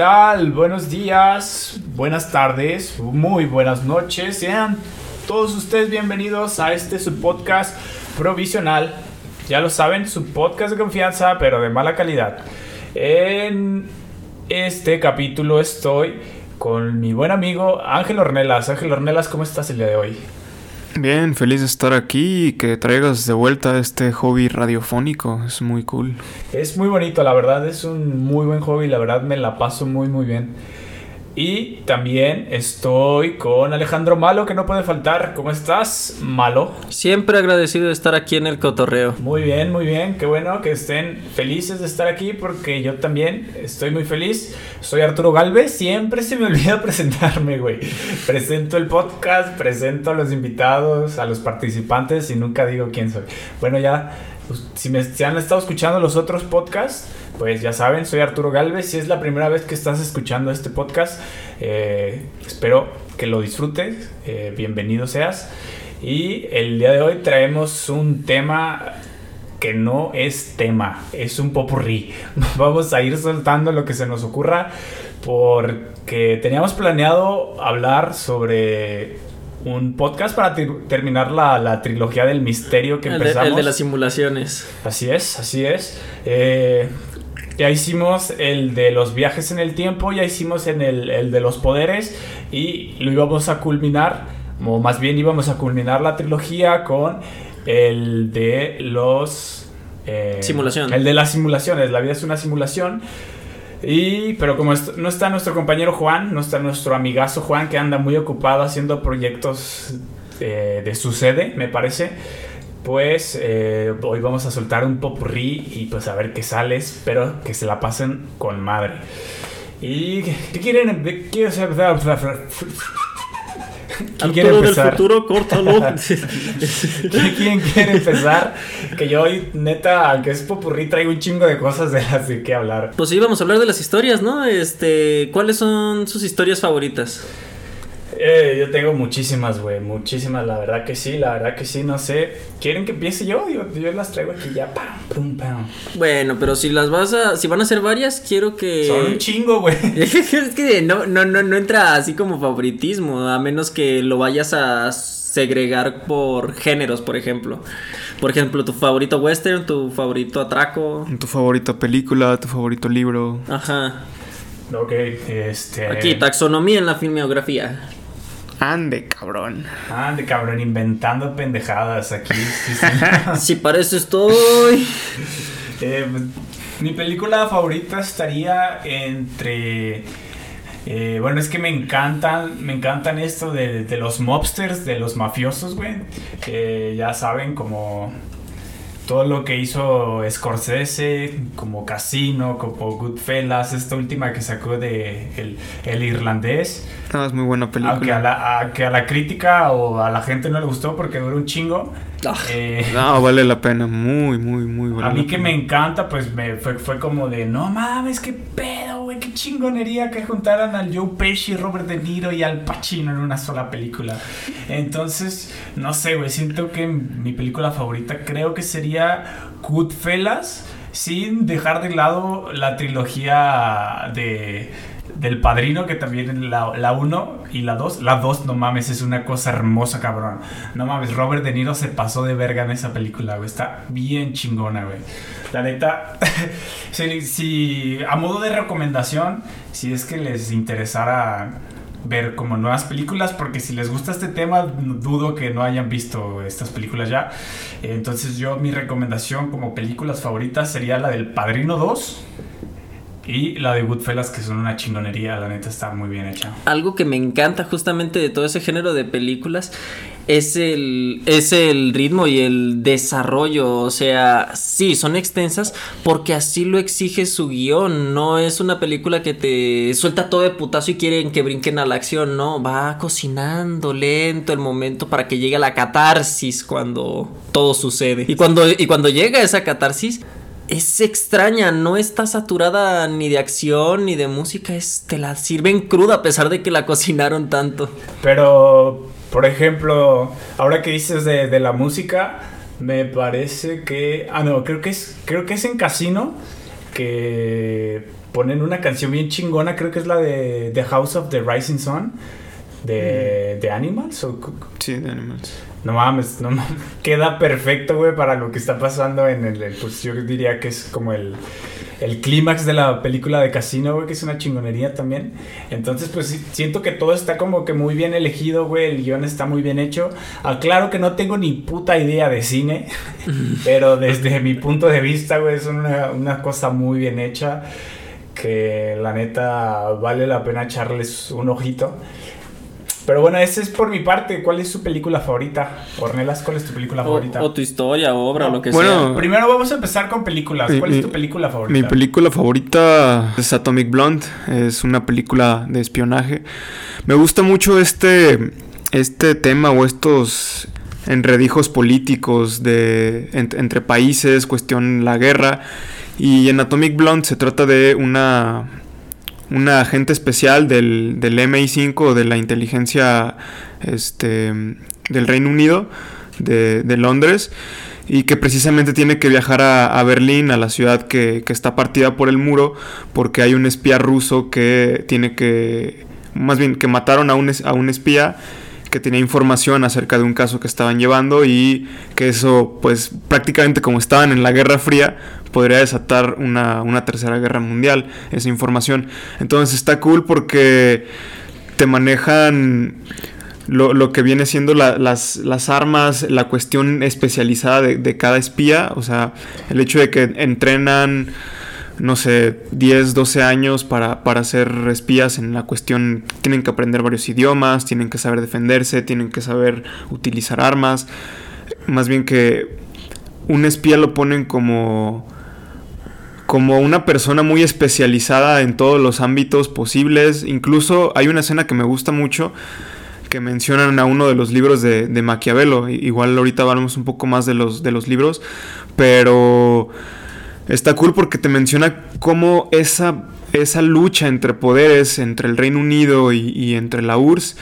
Buenos días, buenas tardes, muy buenas noches. Sean todos ustedes bienvenidos a este su podcast provisional. Ya lo saben, su podcast de confianza, pero de mala calidad. En este capítulo estoy con mi buen amigo Ángel Ornelas. Ángel Ornelas, ¿cómo estás el día de hoy? Bien, feliz de estar aquí y que traigas de vuelta este hobby radiofónico. Es muy cool. Es muy bonito, la verdad, es un muy buen hobby, la verdad me la paso muy muy bien. Y también estoy con Alejandro Malo, que no puede faltar. ¿Cómo estás, Malo? Siempre agradecido de estar aquí en el cotorreo. Muy bien, muy bien. Qué bueno que estén felices de estar aquí porque yo también estoy muy feliz. Soy Arturo Galvez. Siempre se me olvida presentarme, güey. Presento el podcast, presento a los invitados, a los participantes y nunca digo quién soy. Bueno, ya, pues, si me si han estado escuchando los otros podcasts pues ya saben, soy Arturo Galvez. Si es la primera vez que estás escuchando este podcast, eh, espero que lo disfrutes. Eh, bienvenido seas. Y el día de hoy traemos un tema que no es tema, es un popurrí. Vamos a ir soltando lo que se nos ocurra porque teníamos planeado hablar sobre un podcast para terminar la, la, trilogía del misterio que empezamos. El de, las simulaciones. Así es, así es. Eh, ya hicimos el de los viajes en el tiempo, ya hicimos en el, el, de los poderes y lo íbamos a culminar, o más bien íbamos a culminar la trilogía con el de los... Eh, Simulación. El de las simulaciones, la vida es una simulación. Y, pero como no está nuestro compañero Juan, no está nuestro amigazo Juan, que anda muy ocupado haciendo proyectos de, de su sede, me parece pues eh, hoy vamos a soltar un popurrí y pues a ver qué sale. Espero que se la pasen con madre. ¿Y qué quieren? ¿Qué empezar? ¿Quién quiere empezar? del futuro, córtalo. ¿Quién quiere empezar? Que yo hoy, neta, aunque es popurrí, traigo un chingo de cosas de las de qué hablar. Pues sí, vamos a hablar de las historias, ¿no? Este, ¿cuáles son sus historias favoritas? Eh, yo tengo muchísimas, güey, muchísimas, la verdad que sí, la verdad que sí, no sé. ¿Quieren que empiece yo? Yo, las traigo aquí ya, pam, pum, pam. Bueno, pero si las vas a, si van a ser varias, quiero que... Son un chingo, güey. es que no, no, no, no entra así como favoritismo, a menos que lo vayas a segregar por géneros, por ejemplo. Por ejemplo, tu favorito western, tu favorito atraco. Tu favorita película, tu favorito libro. Ajá. Ok, este... Aquí, taxonomía en la filmografía. Ande, cabrón. Ande, cabrón, inventando pendejadas aquí. Sí, para eso estoy. Eh, mi película favorita estaría entre. Eh, bueno, es que me encantan, me encantan esto de, de los mobsters, de los mafiosos, güey. Que ya saben, como todo lo que hizo Scorsese, como Casino, como Goodfellas, esta última que sacó de El, el Irlandés. Ah, es muy buena película. Aunque a, la, que a la crítica o a la gente no le gustó porque dura un chingo. Eh, no, vale la pena, muy, muy, muy buena. A mí que me encanta, pues me fue, fue como de, no mames, qué pedo, güey, qué chingonería que juntaran al Joe Pesci, Robert De Niro y al Pacino en una sola película. Entonces, no sé, güey, siento que mi película favorita creo que sería Goodfellas, sin dejar de lado la trilogía de del Padrino, que también la 1 y la 2. La 2, no mames, es una cosa hermosa, cabrón. No mames, Robert De Niro se pasó de verga en esa película, güey. Está bien chingona, güey. La neta, si, a modo de recomendación, si es que les interesara ver como nuevas películas, porque si les gusta este tema, dudo que no hayan visto estas películas ya. Entonces yo mi recomendación como películas favoritas sería la del Padrino 2 y la de Goodfellas, que son una chingonería, la neta está muy bien hecha. Algo que me encanta justamente de todo ese género de películas es el, es el ritmo y el desarrollo. O sea, sí, son extensas porque así lo exige su guion. No es una película que te suelta todo de putazo y quieren que brinquen a la acción. No, va cocinando lento el momento para que llegue la catarsis cuando todo sucede. Y cuando, y cuando llega esa catarsis es extraña, no está saturada ni de acción ni de música, es, te la sirven cruda a pesar de que la cocinaron tanto. Pero, por ejemplo, ahora que dices de, la música, me parece que... Ah, no, creo que es, creo que es en Casino que ponen una canción bien chingona, creo que es la de The House of the Rising Sun, de, de Animals. O, Sí, de Animals. No mames, no mames. Queda perfecto, güey, para lo que está pasando en el, el- Pues yo diría que es como el, el clímax de la película de Casino, güey, que es una chingonería también. Entonces, pues siento que todo está como que muy bien elegido, güey. El guion está muy bien hecho. Aclaro que no tengo ni puta idea de cine, pero desde mi punto de vista, güey, es una, una cosa muy bien hecha. Que la neta vale la pena echarles un ojito. Pero bueno, ese es por mi parte. ¿Cuál es su película favorita? Ornelas, ¿cuál es tu película O, favorita? o tu historia, obra, o lo que Bueno, sea. Primero vamos a empezar con películas. ¿Cuál Mi- es tu película favorita? Mi película favorita es Atomic Blonde, es una película de espionaje. Me gusta mucho este, este tema o estos enredijos políticos de, en- entre países, cuestión la guerra. Y en Atomic Blonde se trata de una, una agente especial del, del MI5 o de la inteligencia este, del Reino Unido, de, de Londres, y que precisamente tiene que viajar a, a Berlín, a la ciudad que, que está partida por el muro, porque hay un espía ruso que tiene que, más bien, que mataron a un, a un espía que tenía información acerca de un caso que estaban llevando y que eso, pues prácticamente como estaban en la Guerra Fría, podría desatar una, una tercera guerra mundial, esa información. Entonces está cool porque te manejan lo, lo que viene siendo la- las, las armas, la cuestión especializada de, de cada espía, o sea, el hecho de que entrenan, no sé, 10, 12 años para, para ser espías en la cuestión, tienen que aprender varios idiomas, tienen que saber defenderse, tienen que saber utilizar armas, más bien que un espía lo ponen como como una persona muy especializada en todos los ámbitos posibles. Incluso hay una escena que me gusta mucho que mencionan a uno de los libros de, de Maquiavelo. Igual ahorita hablamos un poco más de los, de los libros, pero está cool porque te menciona cómo esa, esa lucha entre poderes, entre el Reino Unido y, y entre la URSS,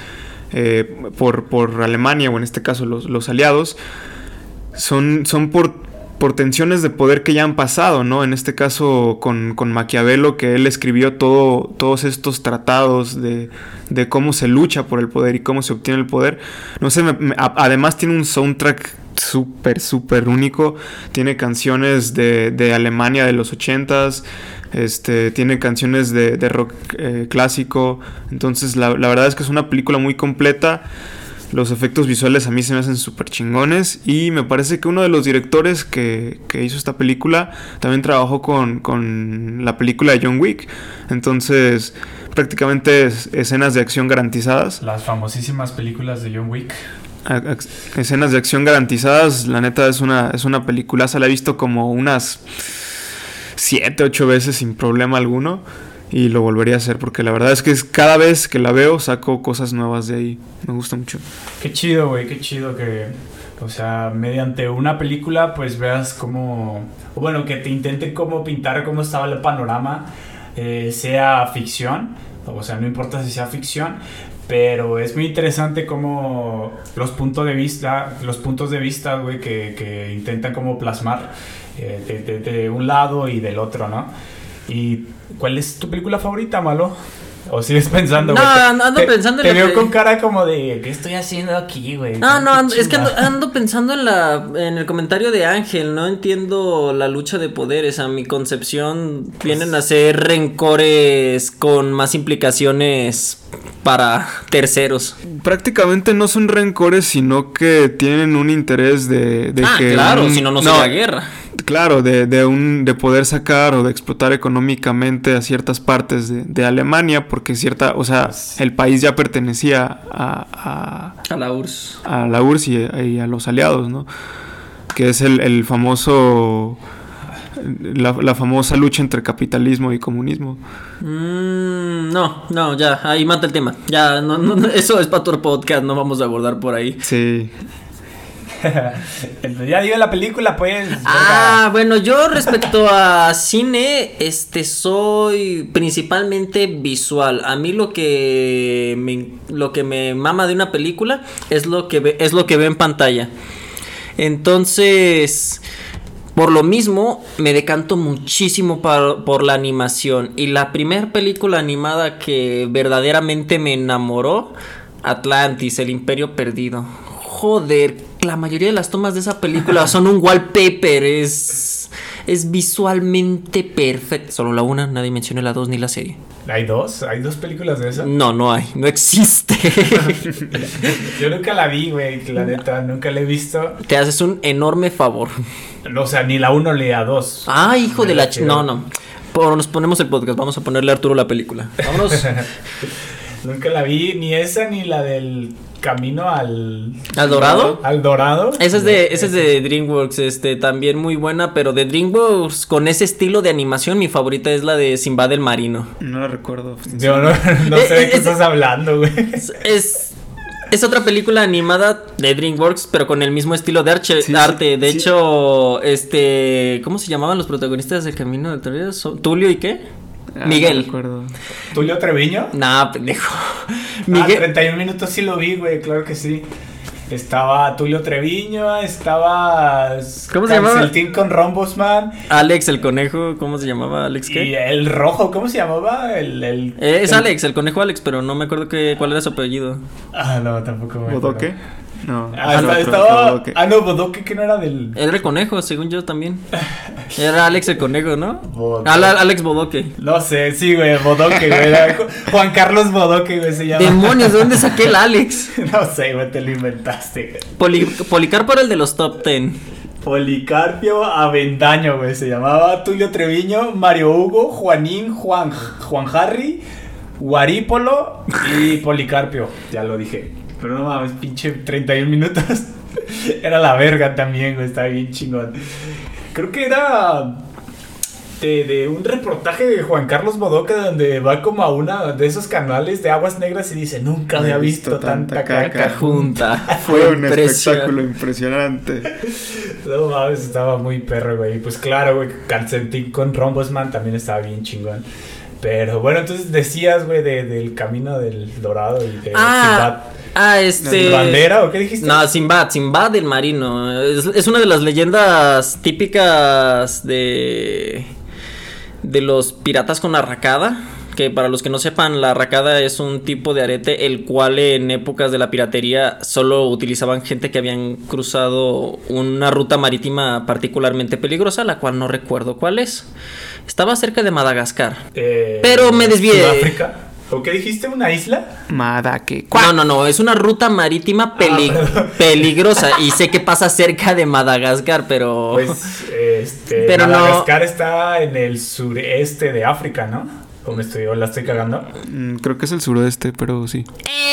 eh, por, por Alemania o en este caso los, los aliados, son, son por, por tensiones de poder que ya han pasado, ¿no? En este caso con, con Maquiavelo, que él escribió todo, todos estos tratados de, de cómo se lucha por el poder y cómo se obtiene el poder. No sé, me- además tiene un soundtrack súper, súper único. Tiene canciones de, de Alemania de los ochentas. Este, tiene canciones de, de rock eh, clásico. Entonces, la, la verdad es que es una película muy completa. Los efectos visuales a mí se me hacen súper chingones. Y me parece que uno de los directores que, que hizo esta película también trabajó con, con la película de John Wick. Entonces, prácticamente es- escenas de acción garantizadas. Las famosísimas películas de John Wick. Escenas de acción garantizadas. La neta es una, es una peliculaza. La he visto como unas 7, 8 veces sin problema alguno. Y lo volvería a hacer porque la verdad es que cada vez que la veo saco cosas nuevas de ahí. Me gusta mucho. Qué chido, güey, qué chido que, o sea, mediante una película, pues veas cómo, bueno, que te intenten cómo pintar cómo estaba el panorama, eh, sea ficción, o sea, no importa si sea ficción, pero es muy interesante cómo los puntos de vista, los puntos de vista, güey, que, que intentan como plasmar eh, de, de- de un lado y del otro, ¿no? ¿Y cuál es tu película favorita, Malo? ¿O sigues pensando, No, güey? Te- ando te- pensando en Te veo que- con cara como de, ¿qué estoy haciendo aquí, güey? No, no, ¿Qué ando- es que ando, ando pensando en la en el comentario de Ángel, no entiendo la lucha de poderes, a mi concepción vienen a ser rencores con más implicaciones para terceros. Prácticamente no son rencores, sino que tienen un interés de, de ah, que. claro, un- si no no sería guerra. Claro, de, de, un, de poder sacar o de explotar económicamente a ciertas partes de, de Alemania, porque cierta, o sea, el país ya pertenecía a, A la URSS. a, a la URSS y, y a los aliados, ¿no? Que es el, el famoso, la, la famosa lucha entre capitalismo y comunismo. Mm, no, no, ya, ahí mata el tema. Ya, no, no, no, eso es para tu podcast, no vamos a abordar por ahí. Sí, ya digo la película, pues. Ah, bueno, yo respecto a cine, este soy principalmente visual. A mí lo que me, lo que me mama de una película es lo que ve, es lo que ve en pantalla. Entonces, Por lo mismo, me decanto muchísimo par- por la animación. Y la primera película animada que verdaderamente me enamoró, Atlantis, el Imperio Perdido. Joder, la mayoría de las tomas de esa película son un wallpaper, es, es visualmente perfecto. Solo la una, nadie menciona la dos ni la serie. ¿Hay dos? ¿Hay dos películas de eso? No, no hay, no existe. Yo nunca la vi, güey, la neta, nunca la he visto. Te haces un enorme favor. O sea, ni la uno ni la dos. Ah, hijo de la... ch-. No, no. Por- nos ponemos el podcast, vamos a ponerle a Arturo la película. Vámonos. Nunca la vi, ni esa ni la del camino al... ¿Al Dorado? Al Dorado. Esa es de, esa es de DreamWorks, este, también muy buena, pero de DreamWorks con ese estilo de animación, mi favorita es la de Simba del Marino. No la recuerdo. Yo no, no sé de Eh, qué eh, estás hablando, güey. Es, es, es otra película animada de DreamWorks, pero con el mismo estilo de arche- Sí, sí, arte. De sí. hecho, este, ¿cómo se llamaban los protagonistas del Camino del Torero? ¿Son- ¿Tulio y qué? Ah, Miguel. No. ¿Tulio Treviño? Nah, pendejo. Ah, Miguel. 31 minutos sí lo vi, güey, claro que sí. Estaba Tulio Treviño, estaba... ¿Cómo se llamaba? Canceltín con Rombosman. Alex el conejo, ¿cómo se llamaba? ¿Alex Y qué? el rojo, ¿cómo se llamaba? El... el Eh, es el- Alex, el conejo Alex, pero no me acuerdo que, cuál era su apellido. Ah, no, tampoco me acuerdo. ¿Bodoque? No. Ah, no, está- otro, estaba... Ah, no, Bodoque que no era del... Era el conejo, según yo también. Era Alex el conejo, ¿no? Bodoque. Alex Bodoque. No sé, sí, güey, Bodoque, güey. era Juan Carlos Bodoque, güey, se llama. Demonios, ¿de dónde saqué el Alex? No sé, güey, te lo inventaste. güey. Poli Policarpo era el de los top ten. Policarpio Avendaño, güey, se llamaba Tulio Treviño, Mario Hugo, Juanín, Juan, Juan Harry, Guarípolo y Policarpio. Ya lo dije. Pero no mames, pinche 31 minutos. Era la verga también, güey, estaba bien chingón. Creo que era de, de un reportaje de Juan Carlos Bodoque donde va como a una de esos canales de aguas negras y dice, nunca había visto tanta caca Junta. Fue un espectáculo impresionante. No mames, estaba muy perro, güey. Y Pues claro, güey, Calcetín con Rombosman también estaba bien chingón. Pero bueno, entonces decías, güey, de- del camino del dorado y de Ah, ah, este. Sinbad. ¿Bandera o qué dijiste? No, Sinbad, Sinbad el marino. Es, es una de las leyendas típicas de. de los piratas con arracada. Que para los que no sepan, la arracada es un tipo de arete el cual en épocas de la piratería solo utilizaban gente que habían cruzado una ruta marítima particularmente peligrosa, la cual no recuerdo cuál es. Estaba cerca de Madagascar. Eh, Pero me desvié. ¿Sudáfrica? ¿O qué dijiste? ¿Una isla? Madake. No, no, no, es una ruta marítima peli- Ah, peligrosa y sé que pasa cerca de Madagascar, pero... Pues, este, Pero no- Madagascar está en el sureste de África, ¿no? ¿O me estoy, o la estoy cagando? Mm, Creo que es el suroeste, pero sí.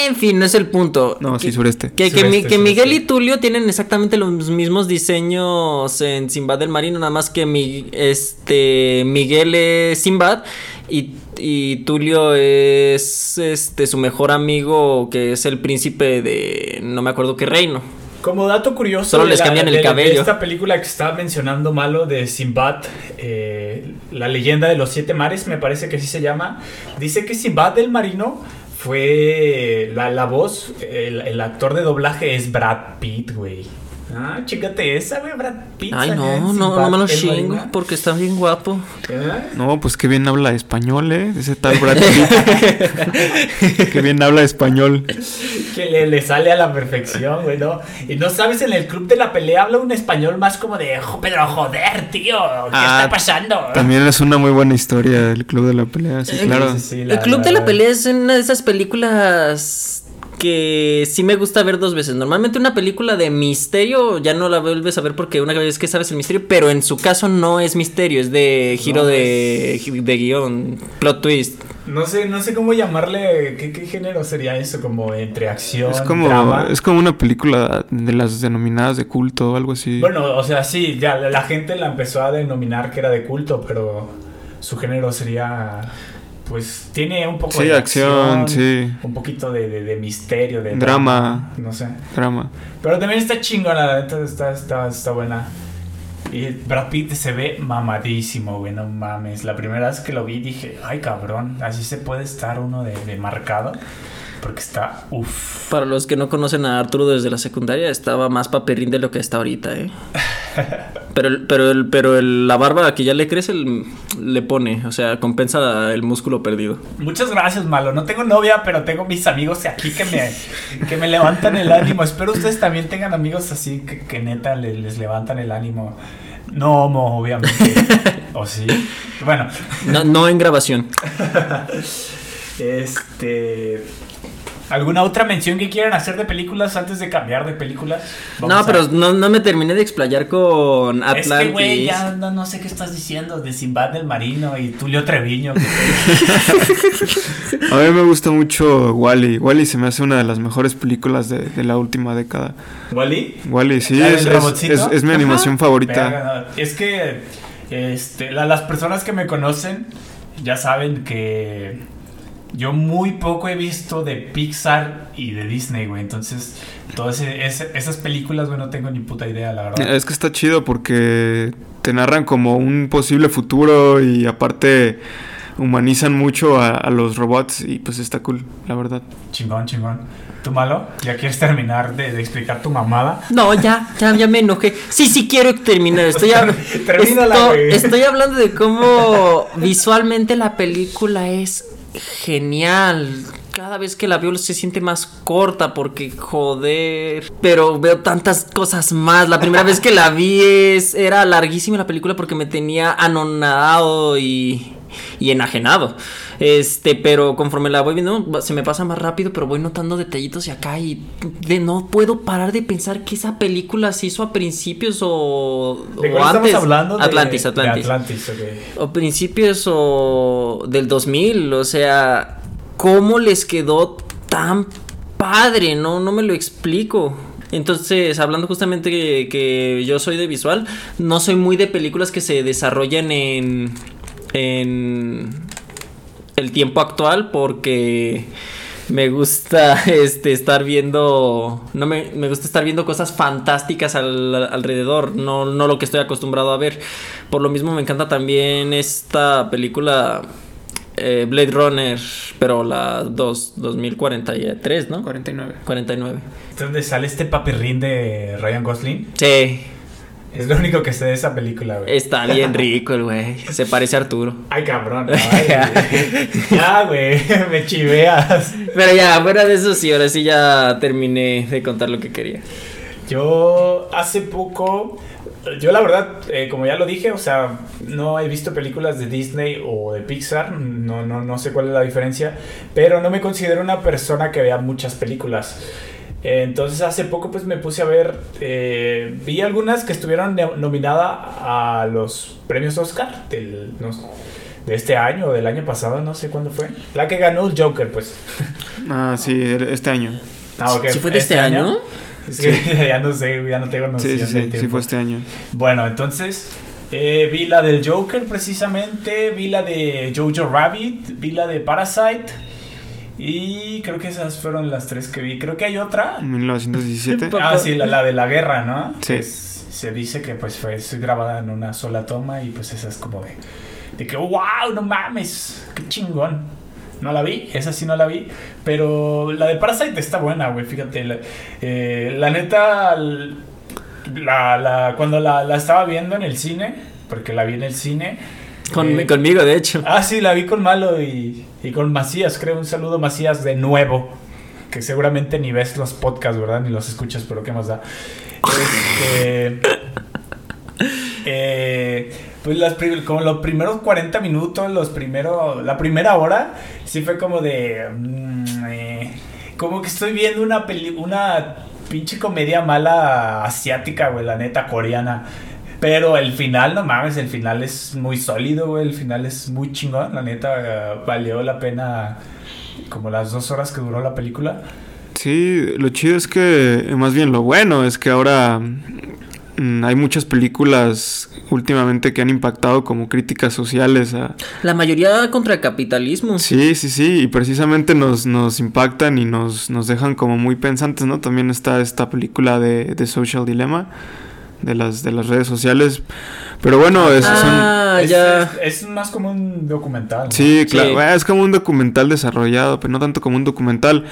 En fin, no es el punto. No, sí, Que- sureste. Que, que Sureste, mi- que sureste. Miguel y Tulio tienen exactamente los mismos diseños en Sinbad del Marino, nada más que mi, este, Miguel es Sinbad y, y Tulio es este, su mejor amigo, que es el príncipe de no me acuerdo qué reino. Como dato curioso, Solo les la- cambian el de- de cabello. esta película que estaba mencionando malo de Sinbad, eh, la leyenda de los siete mares, me parece que así se llama. Dice que Sinbad del Marino fue la, la voz, el, el actor de doblaje es Brad Pitt, güey. Ah, chíngate esa, güey, Brad Pitt. Ay, no, no, no me lo chingo porque está bien guapo. ¿Eh? No, pues qué bien habla español, ¿eh? Ese tal Brad Pitt. qué bien habla español. Que le, le sale a la perfección, güey, ¿no? Y no sabes, en el club de la pelea habla un español más como de, "Jo, pero joder, tío, ¿qué Ah, está pasando? También es una muy buena historia el Club de la Pelea, sí, Eh, claro. Sí, sí, sí, el Club de la Pelea es una de esas películas que sí me gusta ver dos veces. Normalmente una película de misterio ya no la vuelves a ver porque una vez que sabes el misterio, pero en su caso no es misterio, es de giro No, de, de guion, plot twist. No sé, no sé cómo llamarle, ¿qué, qué género sería eso? Como entre acción, Es como, drama. es como una película de las denominadas de culto o algo así. Bueno, o sea, sí, ya la, la gente la empezó a denominar que era de culto, pero su género sería, pues, tiene un poco Sí, de acción, sí. un poquito de, de- de misterio, de Drama. no sé. Drama. Pero también está chingona, la neta está, está, está buena. Y Brad Pitt se ve mamadísimo, güey, no mames. La primera vez que lo vi dije, ay cabrón, así se puede estar uno de, de marcado. Porque está, uff. Para los que no conocen a Arturo desde la secundaria, estaba más paperrín de lo que está ahorita, ¿eh? Pero, el- pero, el, pero el- la barba que ya le crece le pone, o sea, compensa el músculo perdido. Muchas gracias, Malo. No tengo novia, pero tengo mis amigos aquí que me, que me levantan el ánimo. Espero ustedes también tengan amigos así que, que neta le- les, levantan el ánimo. No homo, obviamente. ¿O sí? Bueno, No, no en grabación. este... ¿Alguna otra mención que quieran hacer de películas antes de cambiar de películas? No, a- pero no, no me terminé de explayar con Es que, güey, Atlantis. ya no, no sé qué estás diciendo de Simbad del Marino y Tulio Treviño. que- A mí me gusta mucho Wally. Wally se me hace una de las mejores películas de, de la última década. ¿Wally? Wally, sí, ¿La del es, es- es- es mi animación favorita. No, Es que este, la- las personas que me conocen ya saben que yo muy poco he visto de Pixar y de Disney, güey. Entonces, todas esas películas, güey, no tengo ni puta idea, la verdad. Es que está chido porque te narran como un posible futuro y aparte humanizan mucho a, a los robots y pues está cool, la verdad. Chingón, chingón. ¿Tú malo? ¿Ya quieres terminar de, de explicar tu mamada? No, ya, ya, ya me enojé. Sí, sí quiero terminar. Estoy, hab- Termínala, esto- güey. estoy hablando de cómo visualmente la película es genial. Cada vez que la veo se siente más corta porque joder. Pero veo tantas cosas más. La primera vez que la vi es, era larguísima la película porque me tenía anonadado y, y enajenado. Este, pero conforme la voy viendo, se me pasa más rápido, pero voy notando detallitos y acá y de no puedo parar de pensar que esa película se hizo a principios o, ¿De o antes. estamos hablando? De- Atlantis, de Atlantis. Atlantis. O principios o del 2000, o sea, ¿cómo les quedó tan padre? No, no me lo explico. Entonces, hablando justamente que, que yo soy de visual, no soy muy de películas que se desarrollan en, en el tiempo actual porque me gusta este estar viendo no me, me gusta estar viendo cosas fantásticas al- alrededor no, no lo que estoy acostumbrado a ver por lo mismo me encanta también esta película eh, Blade Runner pero la dos, 2043 ¿no? 49. 49 ¿Es donde sale este papirrín de Ryan Gosling? sí Es lo único que sé de esa película, güey. está bien rico el güey se parece a Arturo Ay, cabrón. ay, güey. ya, güey. Me chiveas. pero ya fuera de eso sí ahora sí ya terminé de contar lo que quería Yo hace poco. Yo, la verdad, eh, como ya lo dije, o sea, no he visto películas de Disney o de Pixar. No, no, no sé cuál es la diferencia. Pero no me considero una persona que vea muchas películas. Entonces hace poco pues me puse a ver, eh, vi algunas que estuvieron nominadas a los premios Oscar del, no de este año o del año pasado, no sé cuándo fue. La que ganó el Joker, pues. Ah, sí, este año. Ah, ok. ¿Sí fue de este año? Es que ya no sé, ya no tengo noción Sí, sí, del sí, fue este año. Bueno, entonces eh, vi la del Joker precisamente, vi la de Jojo Rabbit, vi la de Parasite y creo que esas fueron las tres que vi. Creo que hay otra. En 1917. Ah, sí, la, la de la guerra, ¿no? Sí. Se dice que pues fue grabada en una sola toma y pues esa es como de, de que, wow, no mames, qué chingón. No la vi, esa sí no la vi, pero la de Parasite está buena, güey, fíjate. La, eh, la neta, la, la, cuando la, la estaba viendo en el cine, porque la vi en el cine. Con- eh, conmigo de hecho Ah, sí, la vi con Malo y, y con Macías, creo. Un saludo, Macías, de nuevo. Que seguramente ni ves los podcasts, ¿verdad? Ni los escuchas, pero ¿qué más da? Este, eh, pues las, como los primeros 40 minutos, los primeros, la primera hora, sí fue como de... mm, eh, como que estoy viendo una peli una pinche comedia mala asiática, güey, la neta, coreana. Pero el final, no mames, el final es muy sólido, güey. El final es muy chingón. La neta, eh, valió la pena como las dos horas que duró la película. Sí, lo chido es que, más bien lo bueno, es que ahora mm, hay muchas películas últimamente que han impactado como críticas sociales a... La mayoría contra el capitalismo. Sí, sí, sí, y precisamente nos, nos impactan y nos, nos dejan como muy pensantes, ¿no? También está esta película de, de Social Dilemma, de las, de las redes sociales. Pero bueno, es, son- Ah, es, ya. es- es más como un documental. ¿no? Sí, claro, Sí. es como un documental desarrollado, pero no tanto como un documental.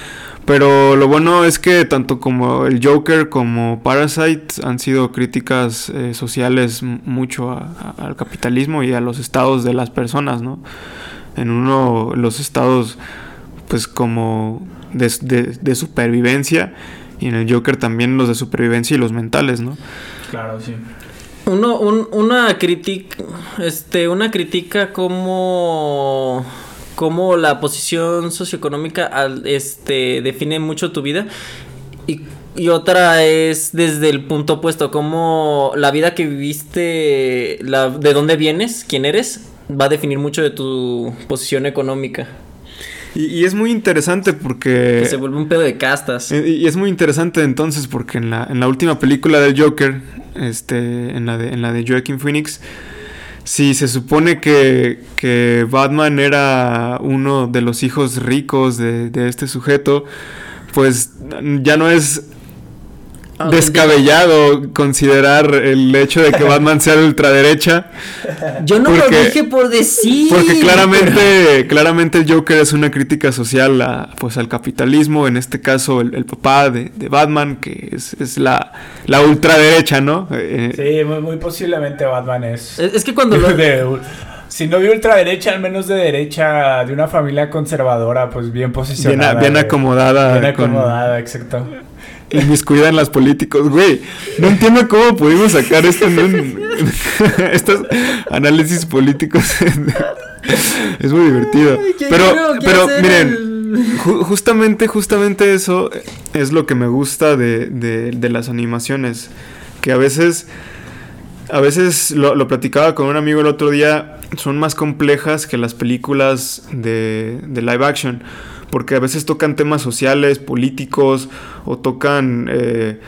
Pero lo bueno es que tanto como el Joker como Parasite han sido críticas eh, sociales mucho a- a- al capitalismo y a los estados de las personas, ¿no? En uno, los estados, pues como de, de- de supervivencia, y en el Joker también los de supervivencia y los mentales, ¿no? Claro, sí. Uno, un- una crítica, este, una crítica como, como la posición socioeconómica al, este, define mucho tu vida y, y otra es desde el punto opuesto, como la vida que viviste, la, de dónde vienes, quién eres, va a definir mucho de tu posición económica, Y, y es muy interesante porque... que se vuelve un pedo de castas. Eh, Y es muy interesante entonces porque en la, en la última película del Joker, este, en la de, en la de Joaquin Phoenix, si se supone que, que Batman era uno de los hijos ricos de, de este sujeto, pues ya no es descabellado considerar el hecho de que Batman sea de ultraderecha. Yo no porque- lo dije por decir. Porque claramente, claramente el Joker es una crítica social a, pues, al capitalismo, en este caso el, el papá de, de Batman, que es, es la, la ultraderecha, ¿no? Eh, Sí, muy, muy posiblemente Batman es. Es, es que cuando lo... de si no de ultraderecha, al menos de derecha, de una familia conservadora, pues bien posicionada. bien güey. acomodada. Bien con- acomodada, exacto. inmiscuida en las políticos. Güey, no entiendo cómo pudimos sacar esto en un... estos análisis políticos. es muy divertido. ¿Qué Pero, pero miren, el- Ju- justamente, justamente eso es lo que me gusta de, de- de las animaciones. Que a veces, a veces lo, lo platicaba con un amigo el otro día, son más complejas que las películas de, de live action. Porque a veces tocan temas sociales, políticos, o tocan eh,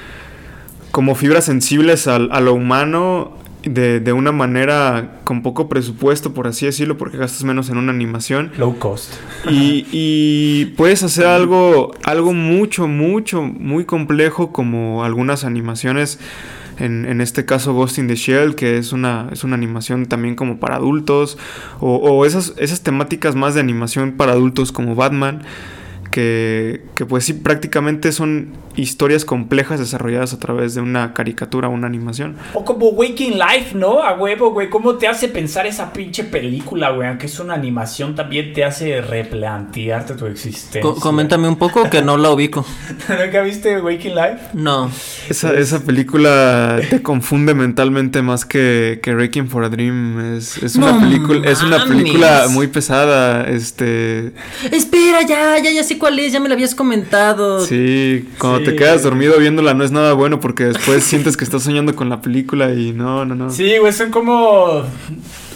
como fibras sensibles al- a lo humano de, de una manera con poco presupuesto, por así decirlo, porque gastas menos en una animación. Low cost. Y, y puedes hacer algo, algo mucho, mucho, muy complejo como algunas animaciones. En, en este caso Ghost in the Shell, que es una, es una animación también como para adultos. O, o esas, esas temáticas más de animación para adultos como Batman. Que, que pues sí, prácticamente son historias complejas desarrolladas a través de una caricatura o una animación. O como Waking Life, ¿no? A huevo, güey. ¿Cómo te hace pensar esa pinche película, güey? Aunque es una animación, también te hace replantearte tu existencia. Co- coméntame un poco que no la ubico. ¿Nunca viste Waking Life? No. Esa, esa película te confunde mentalmente más que, que Requiem for a Dream. Es, es una No película, es una película muy pesada. Este Espera, ya, ya, ya sé cuál es, ya me la habías comentado. sí, cuando te Sí. quedas dormido viéndola no es nada bueno porque después sientes que estás soñando con la película y no, no, no. Sí, güey, son como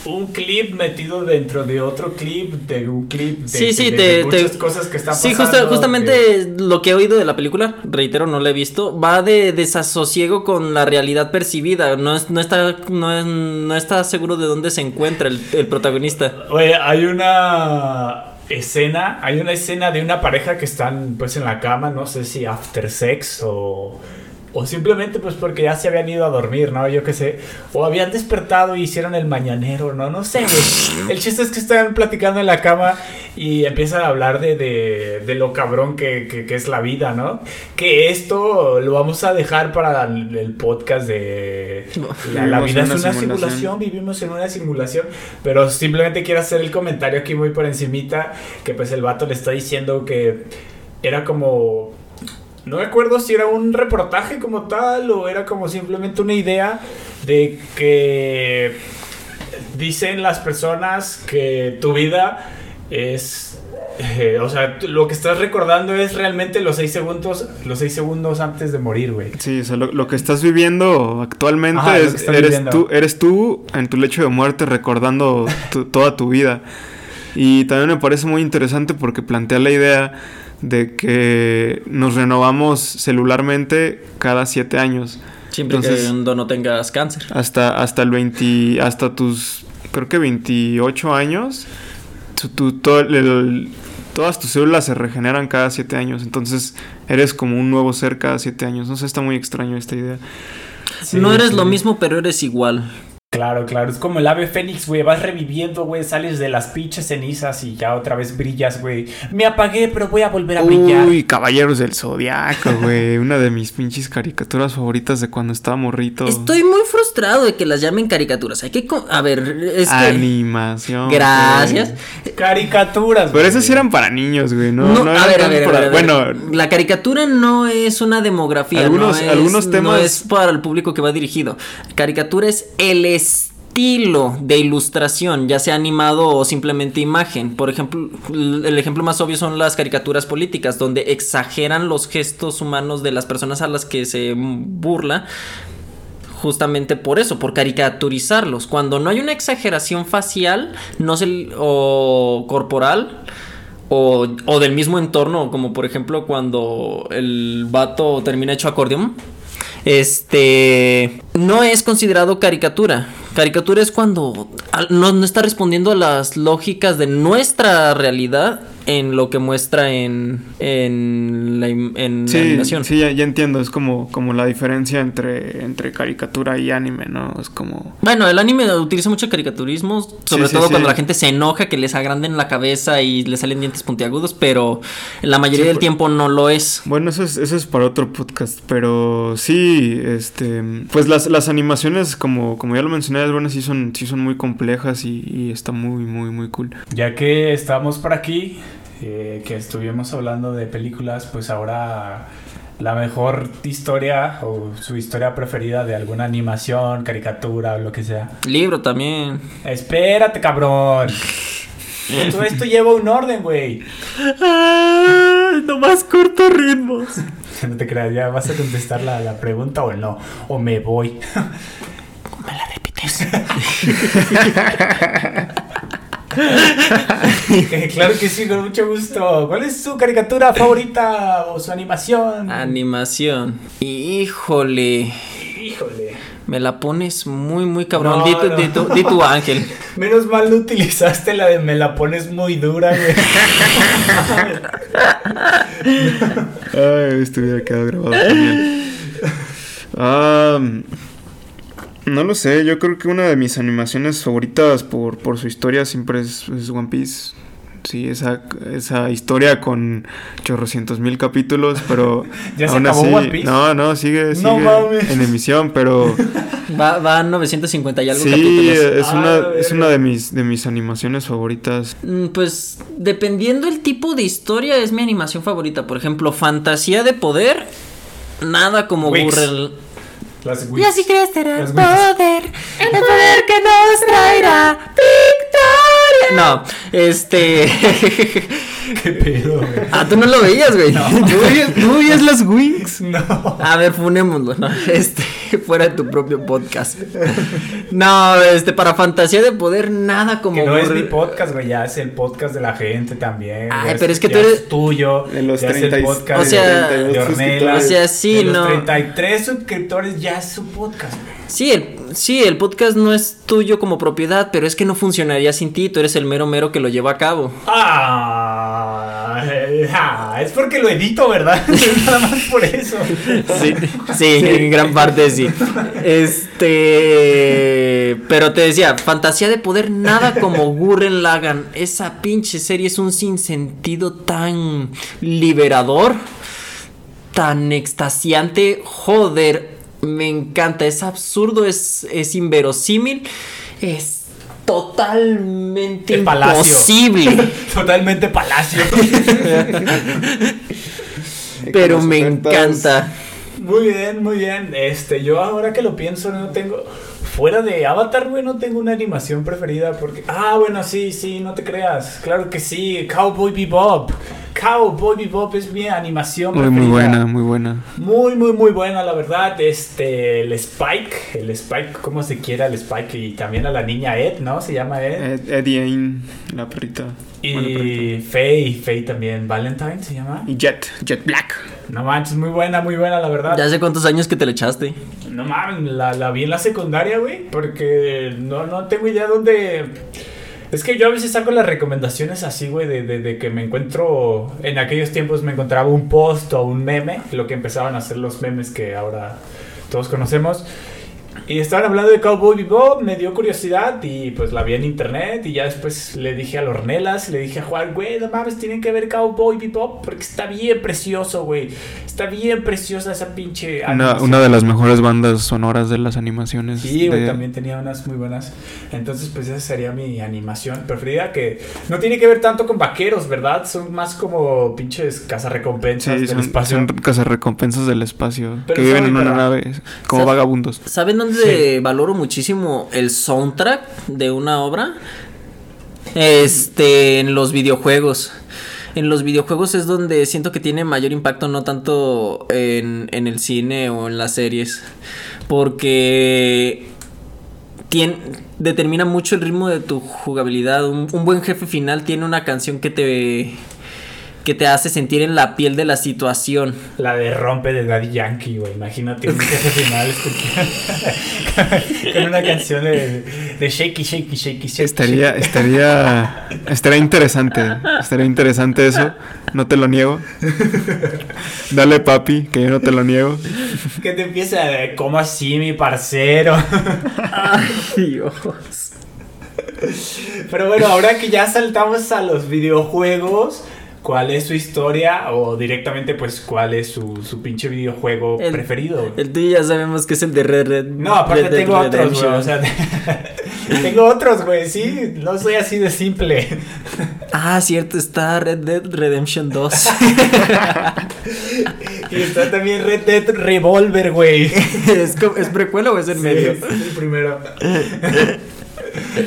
un clip metido dentro de otro clip, de un clip de, Sí, sí, de- te, de te- muchas cosas que están Sí, pasando. justa- justamente lo que he oído de la película, reitero, no la he visto, va de desasosiego con la realidad percibida. No, es- no, está, no, es- no está seguro de dónde se encuentra el, el protagonista. Oye, hay una escena, hay una escena de una pareja que están pues en la cama, no sé si after sex o, o simplemente pues porque ya se habían ido a dormir, ¿no? Yo qué sé. O habían despertado y hicieron el mañanero, ¿no? No sé, güey. El chiste es que están platicando en la cama y empiezan a hablar de, de, de lo cabrón que, que, que es la vida, ¿no? Que esto lo vamos a dejar para el, el podcast de... La, la vida es una una simulación. simulación vivimos en una simulación, pero simplemente quiero hacer el comentario aquí muy por encimita, que pues el vato le está diciendo que era como, no recuerdo si era un reportaje como tal o era como simplemente una idea de que dicen las personas que tu vida es... eh, o sea, lo que estás recordando es realmente los seis segundos, los seis segundos antes de morir, güey. Sí, o sea, lo, lo que estás viviendo actualmente Ajá, es, eres, viviendo. tú, eres tú en tu lecho de muerte recordando tu- toda tu vida. Y también me parece muy interesante porque plantea la idea de que nos renovamos celularmente cada siete años. Siempre Entonces- que no tengas cáncer. Hasta, hasta el 20, hasta tus, creo que 28 años, tu- tu- todo el- el- todas tus células se regeneran cada 7 años. Entonces eres como un nuevo ser cada 7 años. No sé, está muy extraño esta idea. Sí, no eres sí. lo mismo, pero eres igual. Claro, claro, es como el ave fénix, güey, vas reviviendo, güey, sales de las pinches cenizas y ya otra vez brillas, güey. Me apagué, pero voy a volver a brillar. Uy, Caballeros del Zodiaco, güey. Una de mis pinches caricaturas favoritas de cuando estaba morrito. Estoy muy frustrado de que las llamen caricaturas. Hay que. A ver, es que. Animación. Gracias. Caricaturas, Pero güey. esas sí eran para niños, güey. No, No, no a eran ver, a ver, a para- ver, a ver. Bueno, la caricatura no es una demografía. Algunos- no es, algunos No temas- es para el público que va dirigido. Caricatura es el estilo de ilustración, ya sea animado o simplemente imagen. Por ejemplo, el ejemplo más obvio son las caricaturas políticas, donde exageran los gestos humanos de las personas a las que se burla. Justamente por eso, por caricaturizarlos. Cuando no hay una exageración facial, no se, o corporal, o, o del mismo entorno, como por ejemplo cuando el vato termina hecho acordeón. Este no es considerado caricatura. Caricatura es cuando no, no está respondiendo a las lógicas de nuestra realidad en lo que muestra en, en la, animación. sí, ya, ya entiendo. Es como, como la diferencia entre, entre caricatura y anime, ¿no? Es como. Bueno, el anime utiliza mucho caricaturismo, sobre sí, todo sí. cuando la gente se enoja, que les agranden la cabeza y les salen dientes puntiagudos, pero la mayoría Sí, del por- tiempo no lo es. Bueno, eso es, eso es para otro podcast, pero sí, este, pues las, las animaciones, como, como ya lo mencioné, algunas sí son, sí son muy complejas y, y está muy, muy, muy cool. Ya que estamos por aquí, eh, que estuvimos hablando de películas, pues ahora la mejor historia o su historia preferida de alguna animación, caricatura o lo que sea. Libro también. Espérate, cabrón. Todo esto lleva un orden, güey. no más corto ritmos. No te creas, ya vas a contestar la, la pregunta o no. O me voy. ¿Me la repites? Claro que sí, con mucho gusto. ¿Cuál es su caricatura favorita o su animación? Animación. Híjole. Híjole. Me la pones muy, muy cabrón. No, di, tu, no. di tu- di tu ángel. Menos mal no utilizaste la de me la pones muy dura, güey. Ay, esto hubiera quedado grabado también. Ah, no lo sé, yo creo que una de mis animaciones favoritas por, por su historia siempre es, es One Piece. Sí, esa, esa historia con chorrocientos mil capítulos, pero ¿Ya se acabó así, One Piece? no, no, sigue, sigue en emisión, pero Va, va a 950 y algo sí, capítulos. es Ah, una, la es una de mis, de mis animaciones favoritas. Mm, Pues dependiendo el tipo de historia es mi animación favorita. Por ejemplo, Fantasía de Poder. Nada como Wix. Las Y así crees tener Las poder, el poder que nos traerá. No, este. ¿Qué pedo, güey? ah, tú no lo veías, güey. ¿Tú veías, tú veías las Wings? No. A ver, funémoslo, ¿no? Este, fuera de tu propio podcast. No, este, para fantasía de poder, nada como Que no es mi podcast, güey, ya es el podcast de la gente también. Ay, ya pero es que tú eres- tuyo. De los ya es 30 y- el podcast o sea, de, de 32 Ornella. o sea, sí, de los no. 33 suscriptores ya es su podcast, güey. Sí el, sí, el podcast no es tuyo como propiedad, pero es que no funcionaría sin ti. Tú eres el mero mero que lo lleva a cabo. Ah, es porque lo edito, ¿verdad? Nada más por eso. Sí, sí, en gran parte sí. Este. Pero te decía, fantasía de poder, nada como Gurren Lagann. Esa pinche serie es un sinsentido tan liberador, tan extasiante. Joder, me encanta. Es absurdo, es, es inverosímil, es totalmente El palacio. imposible. Totalmente palacio. pero me encanta. Muy bien, muy bien. Este, yo ahora que lo pienso, no tengo. Fuera de Avatar, güey, no tengo una animación preferida porque. Ah, bueno, sí, sí, no te creas. Claro que sí. Cowboy Bebop. Cowboy Bebop es mi animación Muy, preferida. muy buena, muy buena. Muy, muy, muy buena, la verdad. Este, el Spike, el Spike, como se quiera, el Spike, y también a la niña Ed, ¿no? Se llama Ed. Ed- Eddie Ain, la perrita. Y Faye, Faye también. Valentine se llama. Y Jet, Jet Black. No manches, muy buena, muy buena, la verdad. Ya sé cuántos años que te le echaste. No mames, la, la vi en la secundaria, güey. Porque no, no tengo idea dónde. Es que yo a veces saco las recomendaciones así, güey, de, de- que me encuentro. En aquellos tiempos me encontraba un post o un meme, lo que empezaban a hacer los memes que ahora todos conocemos. Y estaban hablando de Cowboy Bebop, me dio curiosidad y pues la vi en internet y ya después le dije a Lornelas, le dije a Juan, güey, no mames, tienen que ver Cowboy Bebop porque está bien precioso, güey. Está bien preciosa esa pinche... Una, animación". una de las mejores bandas sonoras de las animaciones. Sí, güey, de- también tenía unas muy buenas. Entonces, pues esa sería mi animación preferida, que no tiene que ver tanto con vaqueros, ¿verdad? Son más como pinches cazarrecompensas Sí, del son, espacio. son cazarrecompensas del espacio. Pero que viven en una nave como vagabundos. ¿Saben dónde valoro muchísimo el soundtrack de una obra? Este, en los videojuegos. En los videojuegos es donde siento que tiene mayor impacto, no tanto en, en el cine o en las series. Porque determina mucho el ritmo de tu jugabilidad. Un buen jefe final tiene una canción que te, que te hace sentir en la piel de la situación. La de rompe de Daddy Yankee, güey. Imagínate un jefe final escuchando- con una canción de, de Shaky, Shaky, Shaky, Shaky. Estaría, estaría, estaría interesante. Estaría interesante eso. No te lo niego. Dale, papi, que yo no te lo niego. Que te empieza de, ¿cómo así, mi parcero? Ay, Dios. Pero bueno, ahora que ya saltamos a los videojuegos, ¿cuál es su historia? O directamente, pues, ¿cuál es su, su pinche videojuego El- preferido? El tuyo ya sabemos que es el de Red Red. No, aparte Red tengo otros, güey. O sea, tengo otros, güey. Sí, no soy así de simple. Ah, cierto, está Red Dead Redemption 2. Y está también Red Dead Revolver, güey. ¿Es, ¿Es precuela o es en Sí, medio? es el primero.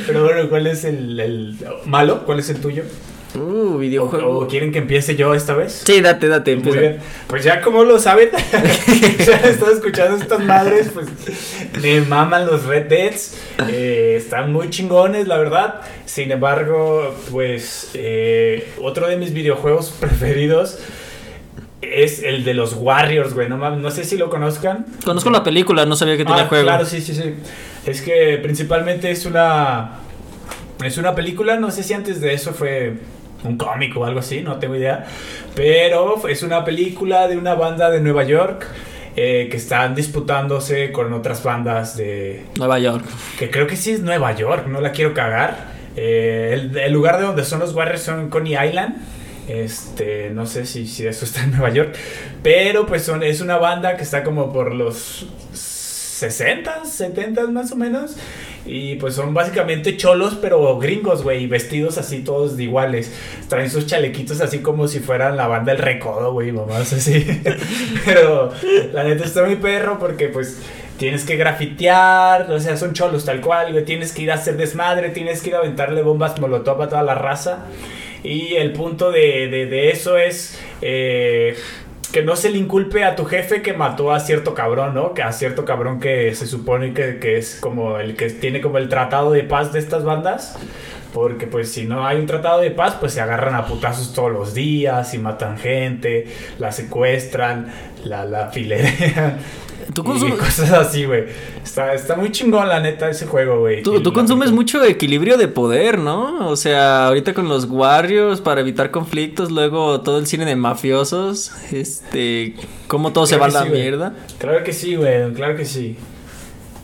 Pero bueno, ¿cuál es el, el malo? ¿Cuál es el tuyo? Uh, ¿O, videojuego. o quieren que empiece yo esta vez? Sí, date, date, Muy empieza. bien. Pues ya como lo saben, ya estado escuchando estas madres, pues me maman los Red Deads. Eh, están muy chingones, la verdad. Sin embargo, pues eh, otro de mis videojuegos preferidos es el de los Warriors, güey. No sé si lo conozcan. Conozco la película, no sabía que tenía Ah, juego. Claro, sí, sí, sí. Es que principalmente es una. Es una película, no sé si antes de eso fue un cómic o algo así, no tengo idea. Pero es una película de una banda de Nueva York eh, que están disputándose con otras bandas de. Nueva York. que creo que sí es Nueva York, no la quiero cagar. Eh, el, el lugar de donde son los Warriors son Coney Island. Este, no sé si, si eso está en Nueva York. Pero pues son, es una banda que está como por los 60, 70 más o menos. Y pues son básicamente cholos, pero gringos, güey, vestidos así todos de iguales. Traen sus chalequitos así como si fueran la banda El Recodo, güey, mamás así. pero la neta está muy perro porque pues tienes que grafitear, o sea, son cholos tal cual, güey. Tienes que ir a hacer desmadre, tienes que ir a aventarle bombas molotov a toda la raza. Y el punto de, de- de eso es eh, que no se le inculpe a tu jefe que mató a cierto cabrón, ¿no? Que a cierto cabrón que se supone que, que es como el que tiene como el tratado de paz de estas bandas. Porque pues si no hay un tratado de paz, pues se agarran a putazos todos los días y matan gente, la secuestran, la, la filerean. ¿Tú consumes- cosas así, güey. Está, está muy chingón la neta ese juego, güey. Tú, consumes mucho equilibrio de poder, ¿no? O sea, ahorita con los Warriors para evitar conflictos, luego todo el cine de mafiosos, este, cómo todo se va a la sí, mierda. Claro que sí, güey, claro que sí.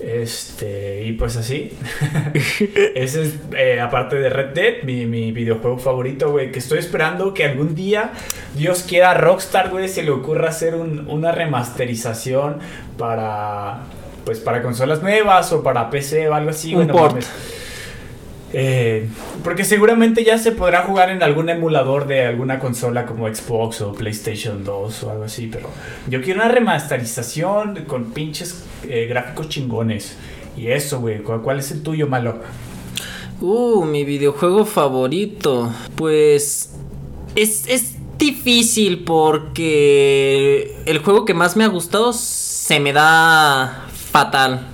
Este, y pues así. Ese es, eh, aparte de Red Dead, mi, mi videojuego favorito, güey. Que estoy esperando que algún día, Dios quiera, Rockstar, güey, se le ocurra hacer un- una remasterización para. Pues para consolas nuevas o para PC o algo así, Un güey. no port. mames. Eh, porque seguramente ya se podrá jugar en algún emulador de alguna consola como Xbox o PlayStation 2 o algo así, pero yo quiero una remasterización con pinches eh, gráficos chingones. Y eso, güey, ¿cuál, es el tuyo, malo? Uh, mi videojuego favorito. Pues es, es difícil porque el juego que más me ha gustado se me da fatal.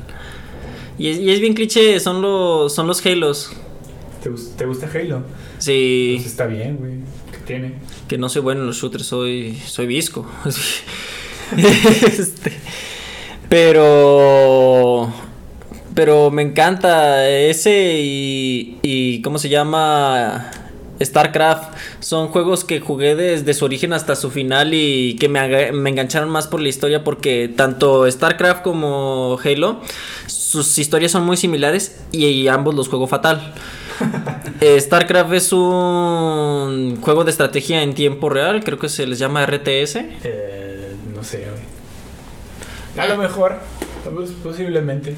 Y es, y es bien cliché, son los, son los Halos. ¿Te, gus- te gusta Halo? Sí, Pues está bien, güey. ¿Qué tiene? que no soy bueno en los shooters, soy, soy visco. Este, pero... Pero me encanta ese y, y... ¿Cómo se llama? StarCraft. Son juegos que jugué desde su origen hasta su final y que me, me engancharon más por la historia porque tanto StarCraft como Halo, sus historias son muy similares y, ambos los juego fatal. Eh, StarCraft es un juego de estrategia en tiempo real, creo que se les llama RTS. Eh, no sé. A lo mejor, pues, posiblemente.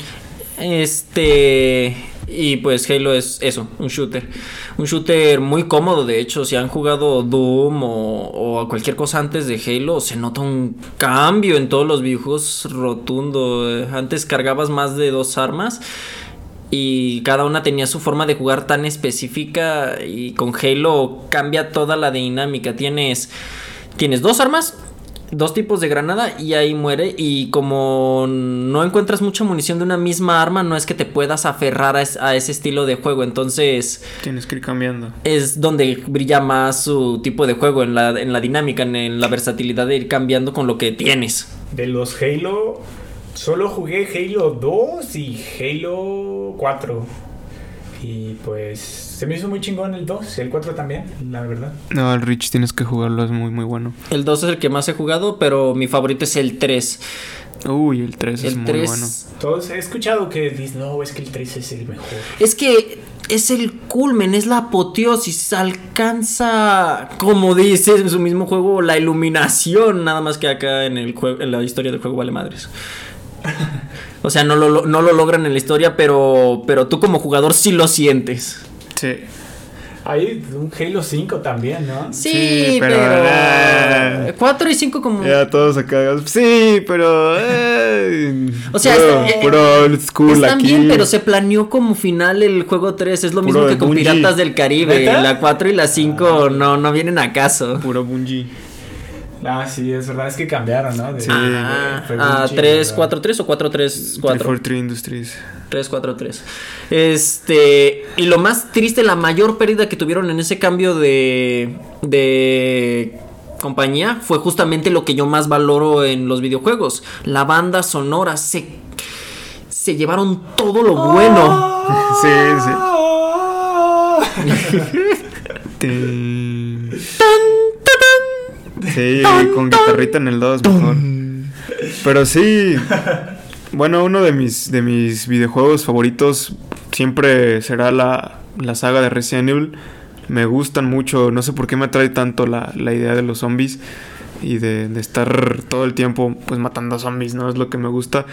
Este. Y pues Halo es eso, un shooter. Un shooter muy cómodo, de hecho, si han jugado Doom o, o cualquier cosa antes de Halo, se nota un cambio en todos los videojuegos rotundo. Antes cargabas más de dos armas y cada una tenía su forma de jugar tan específica y con Halo cambia toda la dinámica. Tienes, tienes dos armas, dos tipos de granada y ahí muere. Y como no encuentras mucha munición de una misma arma, no es que te puedas aferrar a, es- a ese estilo de juego. Entonces Tienes que ir cambiando. es donde brilla más su tipo de juego, en la, en la dinámica, en, en la versatilidad de ir cambiando con lo que tienes. De los Halo, solo jugué Halo 2 y Halo 4. Y pues se me hizo muy chingón el 2, el 4 también, la verdad. No, el Rich tienes que jugarlo, es muy, muy bueno. El 2 es el que más he jugado, pero mi favorito es el 3. Uy, el 3 es muy 3 bueno. Todos he escuchado que dicen, no, es que el 3 es el mejor. Es que es el culmen, es la apoteosis, alcanza, como dice en su mismo juego, la iluminación, nada más que acá en el juego, en la historia del juego vale madres. O sea, no lo, no lo logran en la historia, pero, pero tú como jugador sí lo sientes. Sí. Hay un Halo 5 también, ¿no? Sí, Sí, pero... pero- 4 y 5 como... Ya todos acá. Sí, pero. eh, O sea, puro, está- eh, puro old school Están aquí. bien, pero se planeó como final el juego 3. Es lo mismo Puro que con Bungie. Piratas del Caribe. ¿Neta? La 4 y la 5 no, no vienen a caso. Puro Bungie. Ah, sí, es verdad, es que cambiaron, ¿no? De- Sí. Ah, fue ah, Bungie, 3, ¿verdad? 4, 3 o 4, 3, 4. 343 Industries. 3, 4, 3. Este. Y lo más triste, la mayor pérdida que tuvieron en ese cambio de. de compañía fue justamente lo que yo más valoro en los videojuegos. La banda sonora se. se llevaron todo lo bueno. Sí, sí. Ah. Sí, con guitarrita en el 2 mejor. Pero sí. Bueno, uno de mis, de mis videojuegos favoritos siempre será la, la saga de Resident Evil. Me gustan mucho, no sé por qué me atrae tanto la, la idea de los zombies y de, de estar todo el tiempo pues matando zombies, ¿no? Es lo que me gusta.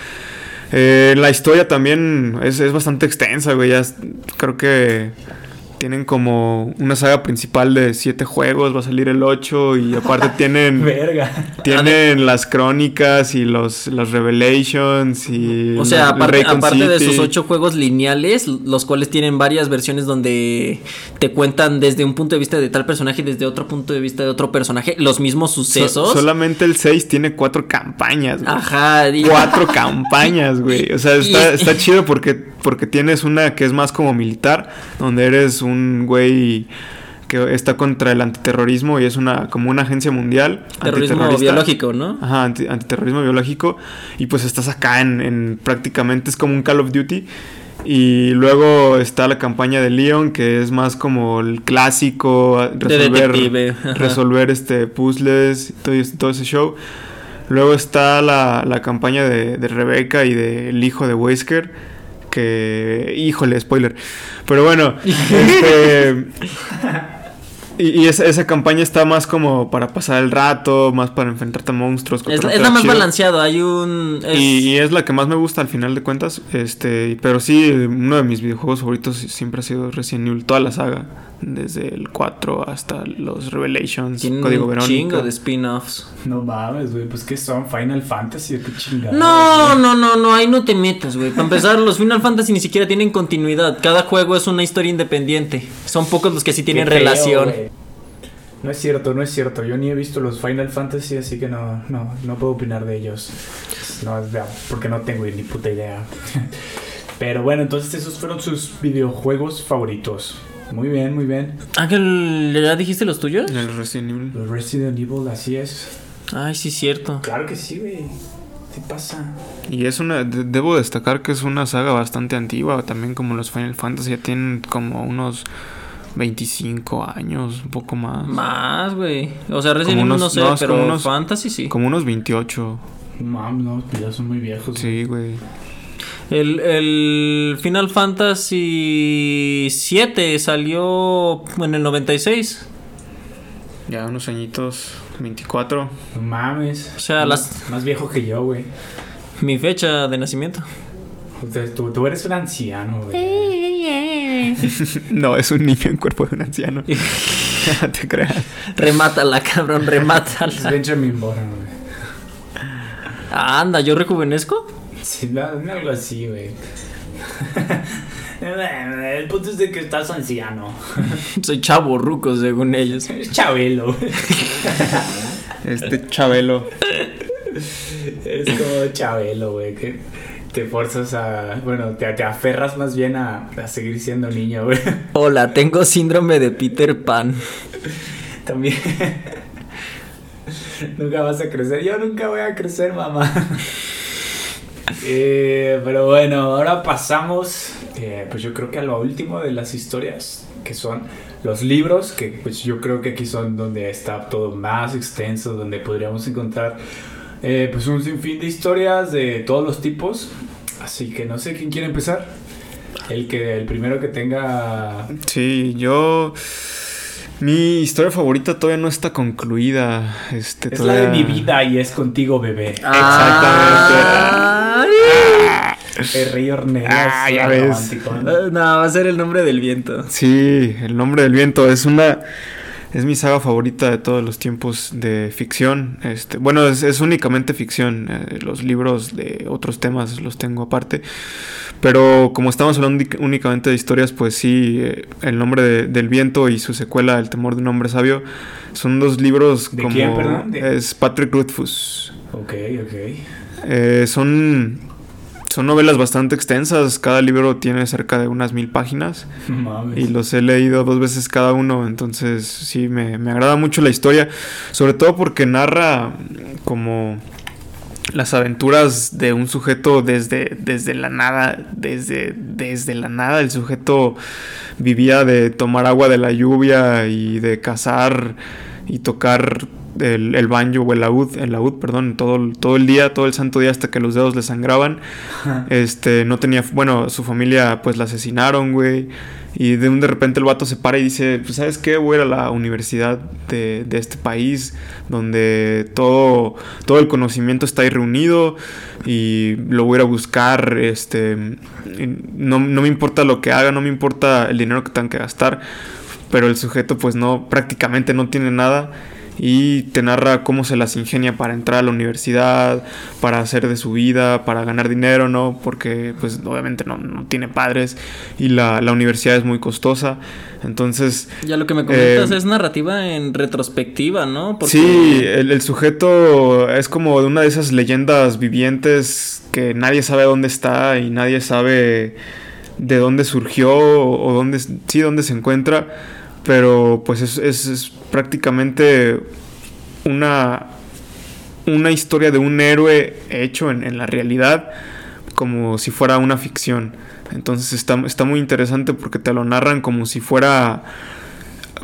Eh, la historia también es, es bastante extensa, güey. Ya es- creo que tienen como una saga principal de siete juegos, va a salir el 8 y aparte tienen... Verga. Tienen las crónicas y los, los revelations y... O sea, aparte, aparte de sus ocho juegos lineales, los cuales tienen varias versiones donde te cuentan desde un punto de vista de tal personaje y desde otro punto de vista de otro personaje, los mismos So- sucesos. solamente el 6 tiene cuatro campañas, güey. Ajá, y- Cuatro campañas, güey. O sea, está, Y- está chido porque, porque tienes una que es más como militar, donde eres un güey que está contra el antiterrorismo y es una como una agencia mundial. terrorismo biológico, ¿no? Ajá, anti- antiterrorismo biológico. Y pues estás acá en, en prácticamente es como un Call of Duty. Y luego está la campaña de Leon, que es más como el clásico, resolver, resolver este puzzles, todo, todo ese show. Luego está la, la campaña de, de Rebeca y del hijo de Wesker. Que. Híjole, spoiler. Pero bueno. este, y, y esa, esa campaña está más como para pasar el rato, más para enfrentarte a monstruos. Es, la más chido. balanceado, hay un... es- Y, y es la que más me gusta al final de cuentas. Este, pero sí, uno de mis videojuegos favoritos siempre ha sido Resident Evil, toda la saga. Desde el 4 hasta los Revelations, tiene Código un Verónica. chingo de spin-offs. No mames, güey, pues que son Final Fantasy, qué chingada. No, no, no, no, ahí no te metas, güey. Para empezar, los Final Fantasy ni siquiera tienen continuidad. Cada juego es una historia independiente. Son pocos los que sí tienen relación. No es cierto, no es cierto. Yo ni he visto los Final Fantasy, así que no, no, no puedo opinar de ellos. No, porque no tengo ni puta idea. Pero bueno, entonces esos fueron sus videojuegos favoritos. Muy bien, muy bien. Ángel, ¿ya dijiste los tuyos? En el Resident Evil. Los Resident Evil, así es. Ay, sí, cierto. Claro que sí, güey. ¿Qué pasa? Y es una. de- debo destacar que es una saga bastante antigua. También como los Final Fantasy ya tienen como unos 25 años, un poco más. Más, güey. O sea, Resident Evil no sé, no, pero como unos- Fantasy sí. Como unos 28. Mam, no, pues ya son muy viejos. Sí, güey. El, el Final Fantasy 7 salió en el 96. Ya unos añitos, 24. No mames. O sea, más, las- más viejo que yo, güey. Mi fecha de nacimiento. O sea, tú, tú eres un anciano, güey. no, es un niño en cuerpo de un anciano. No te creas. Remátala, cabrón, Es remátala. Benjamin Button, güey. Anda, ¿yo rejuvenezco? Sí, no, no, algo así, güey. El punto es de que estás anciano. Soy chavo ruco, según ellos. Es Chabelo. Este Chabelo. Es como Chabelo, güey. Que te forzas a. Bueno, te, te aferras más bien a, a seguir siendo niño, güey. Hola, tengo síndrome de Peter Pan. También. nunca vas a crecer. Yo nunca voy a crecer, mamá. Eh, pero bueno, ahora pasamos, eh, pues yo creo que a lo último de las historias, que son los libros, que pues yo creo que aquí son donde está todo más extenso, donde podríamos encontrar eh, pues un sinfín de historias de todos los tipos. Así que no sé quién quiere empezar. El que el primero que tenga Sí, yo. Mi historia favorita todavía no está concluida. Este, es la de mi vida y es contigo, bebé. Ay. El rey Ornelas. Ah, ya ves. No, va a ser el nombre del viento. Sí, El nombre del viento es una. Es mi saga favorita de todos los tiempos de ficción. Este, bueno, es, es únicamente ficción. eh, los libros de otros temas los tengo aparte. Pero como estamos hablando únic- únicamente de historias, pues sí, eh, El nombre de- del viento y su secuela, El temor de un hombre sabio, son dos libros ¿De como. quién, perdón? De- Es Patrick Rothfuss. Ok, ok. Eh, son, son novelas bastante extensas. Cada libro tiene cerca de unas mil páginas. Mames. Y los he leído dos veces cada uno. Entonces, sí, me, me agrada mucho la historia. Sobre todo porque narra como las aventuras de un sujeto desde, desde la nada. Desde, desde la nada. El sujeto vivía de tomar agua de la lluvia y de cazar y tocar el, el banjo o el laúd, el laúd, perdón, todo, el- todo el día, todo el santo día hasta que los dedos le sangraban. Este, no tenía, bueno, su familia pues la asesinaron, güey. Y de un de repente el vato se para y dice, pues sabes qué, voy a ir a la universidad de, de este país, donde todo, todo el conocimiento está ahí reunido y lo voy a ir a buscar, este, no, no me importa lo que haga, no me importa el dinero que tengan que gastar, pero el sujeto pues no, prácticamente no tiene nada y te narra cómo se las ingenia para entrar a la universidad, para hacer de su vida, para ganar dinero, ¿no? Porque pues obviamente no, no tiene padres y la, la universidad es muy costosa. Entonces, Ya lo que me comentas Eh, es narrativa en retrospectiva, ¿no? Porque sí, el, el sujeto es como de una de esas leyendas vivientes que nadie sabe dónde está y nadie sabe de dónde surgió o, o dónde, sí, dónde se encuentra. Pero pues es, es- prácticamente una, una historia de un héroe hecho en, en la realidad como si fuera una ficción. Entonces está, está muy interesante porque te lo narran como si fuera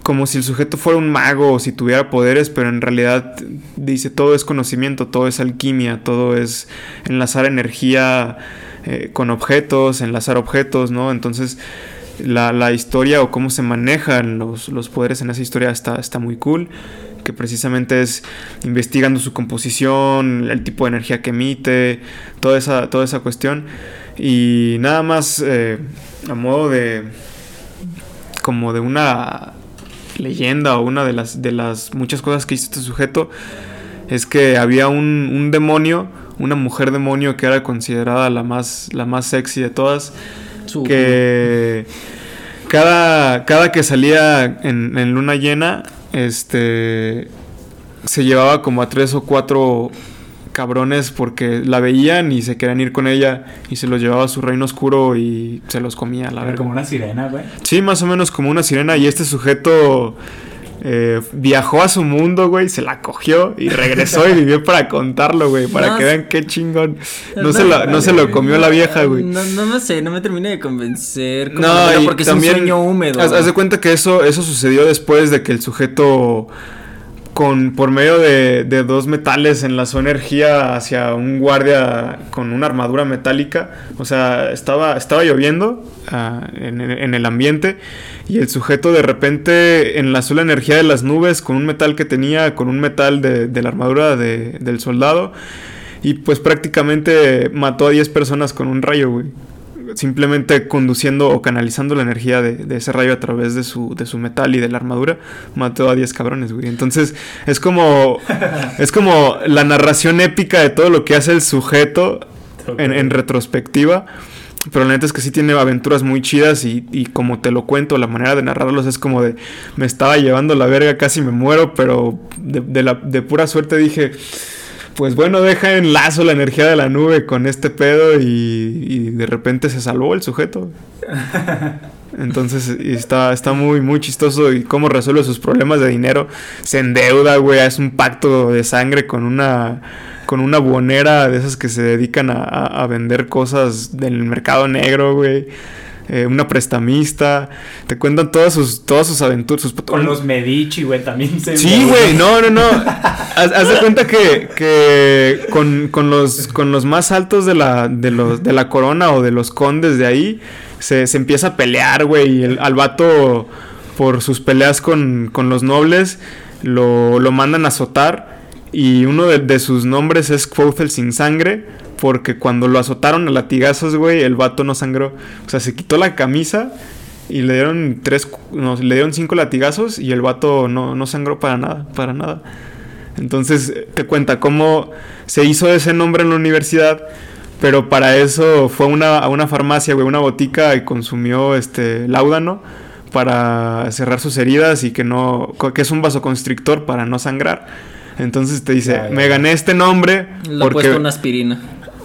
como si el sujeto fuera un mago o si tuviera poderes, pero en realidad dice todo es conocimiento, todo es alquimia, todo es enlazar energía eh, con objetos, enlazar objetos, ¿no? Entonces la, la historia o cómo se manejan los, los poderes en esa historia está, está muy cool, que precisamente es investigando su composición, el tipo de energía que emite, toda esa, toda esa cuestión. Y nada más eh, a modo de como de una leyenda o una de las, de las muchas cosas que hizo este sujeto es que había un, un demonio, una mujer demonio que era considerada la más, la más sexy de todas, su- que cada, cada que salía en, en luna llena, este se llevaba como a tres o cuatro cabrones porque la veían y se querían ir con ella y se los llevaba a su reino oscuro y se los comía a la A ver, verga. como una sirena, güey. Sí, más o menos como una sirena y este sujeto eh, viajó a su mundo, güey, se la cogió y regresó y vivió para contarlo, güey, para No, que vean qué chingón. No, No, se, lo, no se lo comió la vieja, güey. No, no, no sé, no me termina de convencer. No, y porque también, es un sueño húmedo. Haz, haz de cuenta que eso, eso sucedió después de que el sujeto, con, por medio de, de dos metales, enlazó energía hacia un guardia con una armadura metálica. O sea, estaba, estaba lloviendo ah, en, en el ambiente y el sujeto de repente enlazó la energía de las nubes con un metal que tenía, con un metal de, de la armadura de- del soldado. Y pues prácticamente mató a 10 personas con un rayo, güey simplemente conduciendo o canalizando la energía de, de ese rayo a través de su, de su metal y de la armadura, mató a 10 cabrones, güey. Entonces, es como, es como la narración épica de todo lo que hace el sujeto en, en retrospectiva. Pero la neta es que sí tiene aventuras muy chidas y, y como te lo cuento, la manera de narrarlos es como de me estaba llevando la verga, casi me muero, pero de, de la, de pura suerte dije, pues bueno, deja en lazo la energía de la nube con este pedo y, y de repente se salvó el sujeto. Entonces y está, está muy, muy chistoso y cómo resuelve sus problemas de dinero. Se endeuda, güey, es un pacto de sangre con una con una buonera de esas que se dedican a, a- a vender cosas del mercado negro, güey. Eh, una prestamista. Te cuentan todas sus, todas sus aventuras. Sus, Con los Medici, güey, también se Sí, güey, no, no, no. Haz, haz de cuenta que, que con, con los, con los más altos de la, de, los, de la corona o de los condes de ahí, se, se empieza a pelear, güey. Y el, al vato, por sus peleas con, con los nobles, lo, lo mandan a azotar. Y uno de, de sus nombres es Quothel sin sangre. Porque cuando lo azotaron a latigazos, güey, el vato no sangró. O sea, se quitó la camisa y le dieron tres, no, le dieron cinco latigazos y el vato no, no sangró para nada, para nada. Entonces te cuenta cómo se hizo ese nombre en la universidad, pero para eso fue a una, a una farmacia, güey, una botica y consumió este láudano para cerrar sus heridas y que no, que es un vasoconstrictor para no sangrar. Entonces te dice, me gané este nombre Le he porque, puesto una aspirina.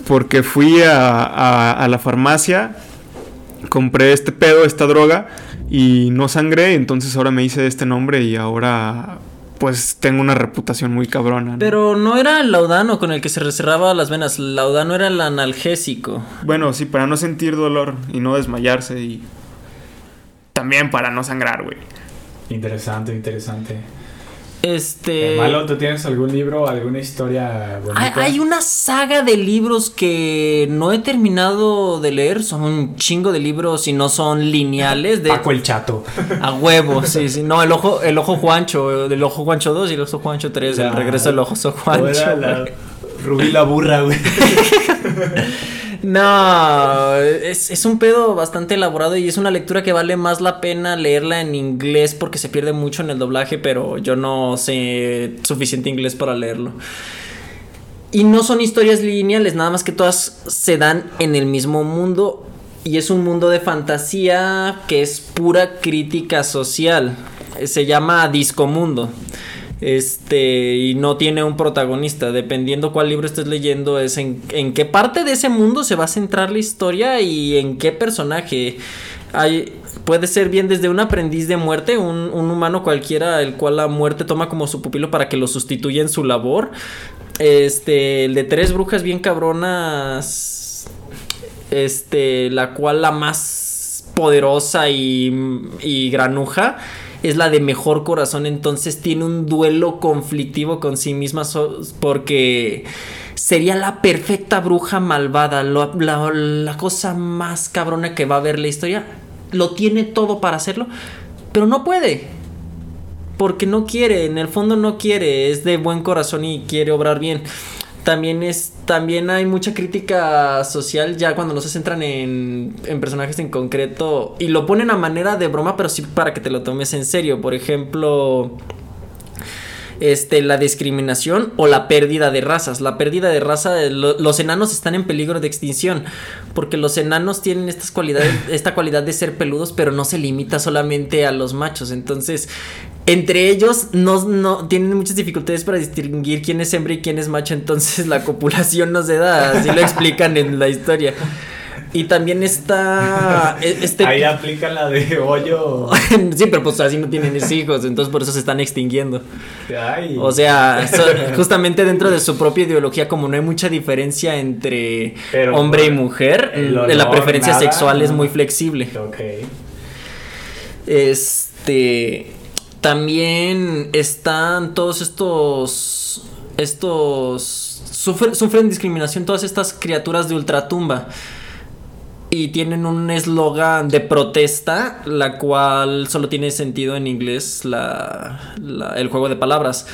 Porque fui a, a- a la farmacia, compré este pedo, esta droga, y no sangré, entonces ahora me hice este nombre y ahora pues tengo una reputación muy cabrona. ¿no? Pero no era el laudano con el que se reserraba las venas. El laudano era el analgésico. Bueno, sí, para no sentir dolor y no desmayarse y también para no sangrar, güey. Interesante, interesante. Este. Malo, ¿tú tienes algún libro, alguna historia Hay, bonita? hay una saga de libros que no he terminado de leer. Son un chingo de libros y no son lineales. De, Paco el Chato. A huevo, sí, sí. No, el ojo, el ojo Juancho, el ojo Juancho 2 y el ojo Juancho 3, el regreso del ojo Juancho. La-. Rubí la burra, güey. No, es, es un pedo bastante elaborado y es una lectura que vale más la pena leerla en inglés porque se pierde mucho en el doblaje, pero yo no sé suficiente inglés para leerlo. Y no son historias lineales, nada más que todas se dan en el mismo mundo y es un mundo de fantasía que es pura crítica social. Se llama Discomundo. Este, y no tiene un protagonista. Dependiendo cuál libro estés leyendo, es en, en qué parte de ese mundo se va a centrar la historia y en qué personaje. Puede ser bien desde un aprendiz de muerte, un, un humano cualquiera, el cual la muerte toma como su pupilo para que lo sustituya en su labor. Este, el de tres brujas bien cabronas. Este, la cual la más poderosa y, y granuja es la de mejor corazón, entonces tiene un duelo conflictivo con sí misma porque sería la perfecta bruja malvada, lo- la, la cosa más cabrona que va a ver la historia. Lo tiene todo para hacerlo, pero no puede. Porque no quiere, en el fondo no quiere, es de buen corazón y quiere obrar bien. También es, también hay mucha crítica social ya cuando no se centran en, en personajes en concreto y lo ponen a manera de broma, pero sí para que te lo tomes en serio. Por ejemplo, este, la discriminación o la pérdida de razas. La pérdida de raza, eh, lo- los enanos están en peligro de extinción porque los enanos tienen estas cualidades, esta cualidad de ser peludos, pero no se limita solamente a los machos. Entonces, entre ellos no, no tienen muchas dificultades para distinguir quién es hembra y quién es macho. Entonces, la copulación no se da, así lo explican en la historia. Y también está. e- Este... Ahí aplica la de hoyo. sí, pero pues así no tienen hijos, entonces por eso se están extinguiendo. Ay. O sea, so- justamente dentro de su propia ideología, como no hay mucha diferencia entre Pero hombre y mujer, la preferencia nada, sexual es muy flexible. Ok. Este. También están todos estos. Estos. Sufren, sufren discriminación todas estas criaturas de ultratumba. Y tienen un eslogan de protesta, la cual solo tiene sentido en inglés la, el juego de palabras.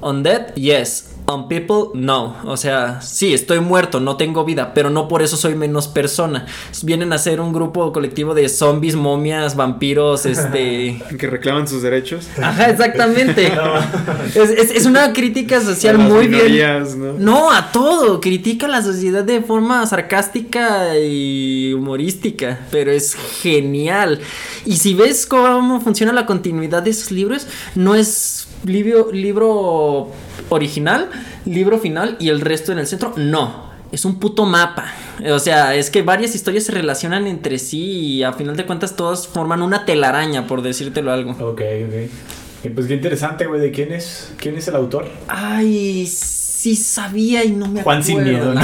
Undead, yes. On people, no. O sea, sí, estoy muerto, no tengo vida, pero no por eso soy menos persona. Vienen a ser un grupo colectivo de zombies, momias, vampiros, este... Que reclaman sus derechos. Ajá, exactamente. es, es- es una crítica social A las muy bien. ¿no? No, a todo. Critica a la sociedad de forma sarcástica y humorística. Pero es genial. Y si ves cómo funciona la continuidad de esos libros, no es libro, libro original, libro final y el resto en el centro. No. Es un puto mapa. O sea, es que varias historias se relacionan entre sí y a final de cuentas todas forman una telaraña, por decírtelo algo. Ok, ok. Y pues qué interesante, güey. ¿De quién es? ¿Quién es el autor? Ay, sí sabía y no me Juan acuerdo. sin miedo, ¿no?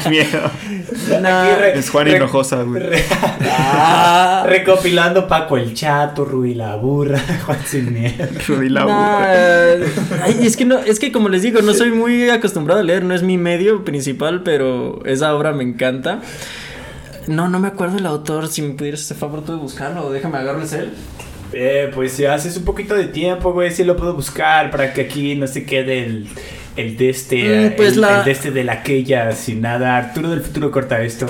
Sin miedo. Nah. Aquí re- Es Juan Hinojosa, güey. re- Ah. recopilando Paco el Chato, Rudy la Burra, Juan Sin Miedo. Rudy la Nah, burra. ay, es que no, es que como les digo, no soy muy acostumbrado a leer, no es mi medio principal, pero esa obra me encanta. No, no me acuerdo el autor, si me pudieras hacer favor tú de buscarlo, déjame agarrarles él. Eh, pues si haces un poquito de tiempo, güey, sí lo puedo buscar para que aquí no se quede el, el de este, Mm, eh, pues el, la- el de este de la aquella sin nada. Arturo del futuro corta esto.